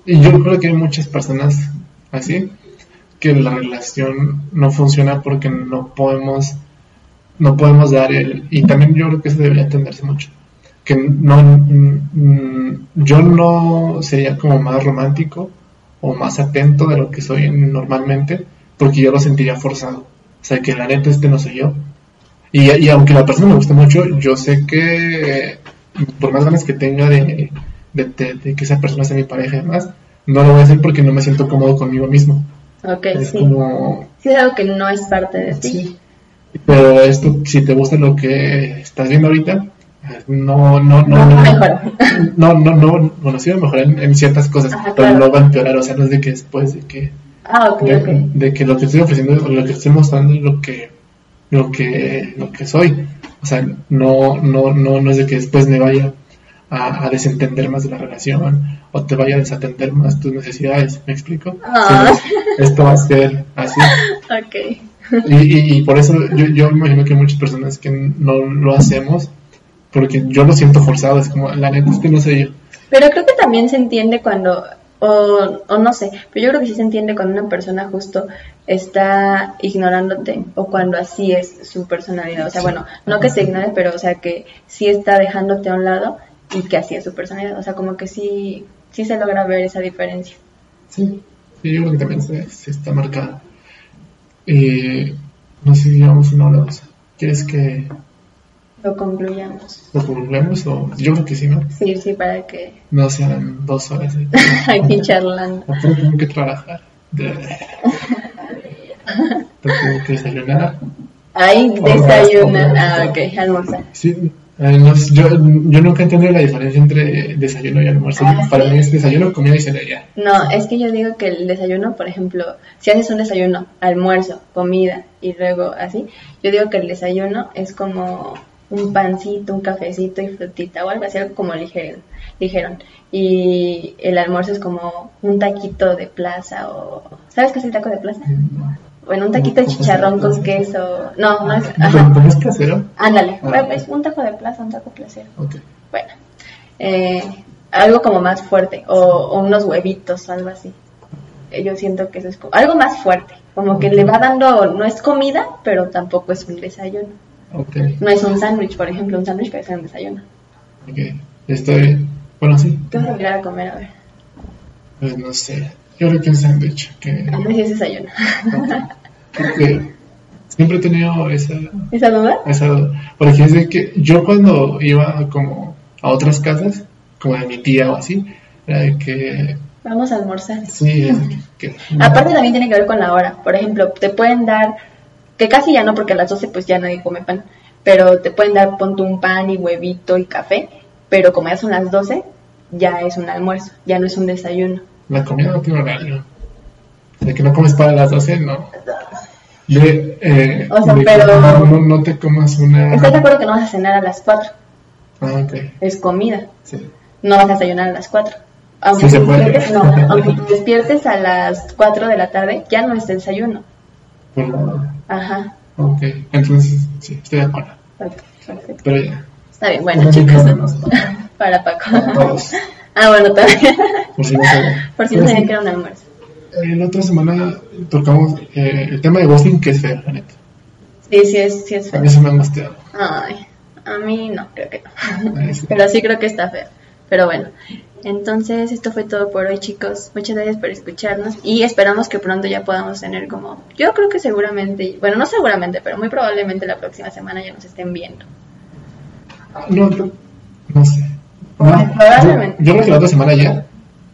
Y yo creo que hay muchas personas así, que la relación no funciona porque no podemos, no podemos dar el... Y también yo creo que eso debería entenderse mucho. Que no, mm, yo no sería como más romántico o más atento de lo que soy normalmente, porque yo lo sentiría forzado. O sea, que la neta este no soy yo. Y, y aunque la persona me gusta mucho, yo sé que por más ganas que tenga de, de, de- de que esa persona sea mi pareja y demás, no lo voy a hacer porque no me siento cómodo conmigo mismo. Ok, es sí. como, Sí es algo que no es parte de ti. sí. Pero esto, si te gusta lo que estás viendo ahorita, no, no, no, No, no, no, no, no, bueno, sí va a mejorar en, en ciertas cosas, Ajá, pero claro. no va a empeorar, o sea, no es de que después de que Ah, ok, de, que lo que estoy ofreciendo lo que estoy mostrando es lo que lo que lo que soy o sea no no no no es de que después me vaya a, a desentender más de la relación o te vaya a desatender más tus necesidades me explico Ah. Sí, esto va a ser así Ok. y, y, y por eso yo, yo me imagino que hay muchas personas que no lo hacemos porque yo lo siento forzado es como la neta es que no sé yo Pero creo que también se entiende cuando, o, o no sé, pero yo creo que sí se entiende cuando una persona justo está ignorándote o cuando así es su personalidad. O sea, bueno, no que se ignore, pero o sea que sí está dejándote a un lado y que así es su personalidad. O sea, como que sí, sí se logra ver esa diferencia. Sí, sí, yo creo que también se, se está marcada. Eh, no sé si llevamos una hora. ¿Quieres que Lo concluyamos. lo concluyamos o yo creo que sí, ¿no? Sí, sí, para que No sean dos horas. ¿eh? aquí charlando. Tengo que trabajar. tengo que desayunar. Ahí desayuna. Ah, ok, almorzar. Sí, sé, yo, yo nunca he entendido la diferencia entre desayuno y almuerzo. Ah, Para sí. mí es desayuno, comida y cena ya. No, es que yo digo que el desayuno, por ejemplo, si haces un desayuno, almuerzo, comida y luego así, yo digo que el desayuno es como un pancito, un cafecito y frutita o algo así, algo como ligero, ligero. Y el almuerzo es como un taquito de plaza o... ¿Sabes qué es el taco de plaza? Bueno, un taquito de chicharrón con queso. No, no es... Ajá. ¿Cómo es casero? Ándale, Ah. bueno, es un taco de plaza, un taco placero. Ok. Bueno, eh, algo como más fuerte o, o unos huevitos o algo así. Eh, Yo siento que eso es como- algo más fuerte, como que le va dando, no es comida, pero tampoco es un desayuno. Ok. No es un sándwich, por ejemplo, un sándwich puede ser un desayuno. Ok. Estoy. Bueno, sí. ¿Qué vas a mirar a comer? A ver, Pues no sé. Yo creo que un sándwich. Que, a si es desayuno. que siempre he tenido esa, ¿Esa duda? esa. Porque es de que yo cuando iba como a otras casas, como de mi tía o así, era de que. Vamos a almorzar. Sí, es de que. Aparte también tiene que ver con la hora. Por ejemplo, te pueden dar, que casi ya no, porque a las 12 pues ya nadie come pan, pero te pueden dar, ponte un pan y huevito y café, pero como ya son las 12, ya es un almuerzo, ya no es un desayuno. La comida no tiene horario. De que no comes para las 12, no. De, eh, O sea, de pero- no, te comas una. ¿Estás de acuerdo que no vas a cenar a las 4? Ah, ok. es comida. Sí. No vas a desayunar a las 4. Aunque, Sí se te puede. despiertes, no, aunque te despiertes a las 4 de la tarde, ya no es desayuno. La- Ajá. Ok. Entonces, sí, estoy de acuerdo. Ok, perfecto. Pero ya. Está bien, bueno, chicos. Para Paco. Para todos. Ah, bueno, también. Por si no sabían. Por si no sabían que era un almuerzo. En otra semana tocamos eh, el tema de ghosting, que es feo, la neta. Sí, sí es, sí es A feo. mí se me han gosteado. Ay, a mí no, creo que no. Ay, sí. Pero sí creo que está feo. Pero bueno, entonces esto fue todo por hoy, chicos. Muchas gracias por escucharnos y esperamos que pronto ya podamos tener como, yo creo que seguramente, bueno, no seguramente, pero muy probablemente la próxima semana ya nos estén viendo. No, no, no sé. No, probablemente. Yo, yo creo que la otra semana ya,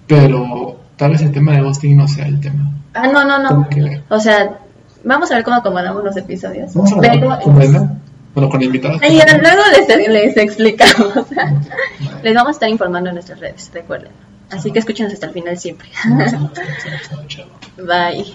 pero tal vez el tema de ghosting no sea el tema. Ah, no, no, no. O sea, vamos a ver cómo acomodamos los episodios. vamos a bueno, con invitados. Ya, luego les, les explicamos. les vamos a estar informando en nuestras redes, recuerden. Así que escúchenos hasta el final siempre. Bye.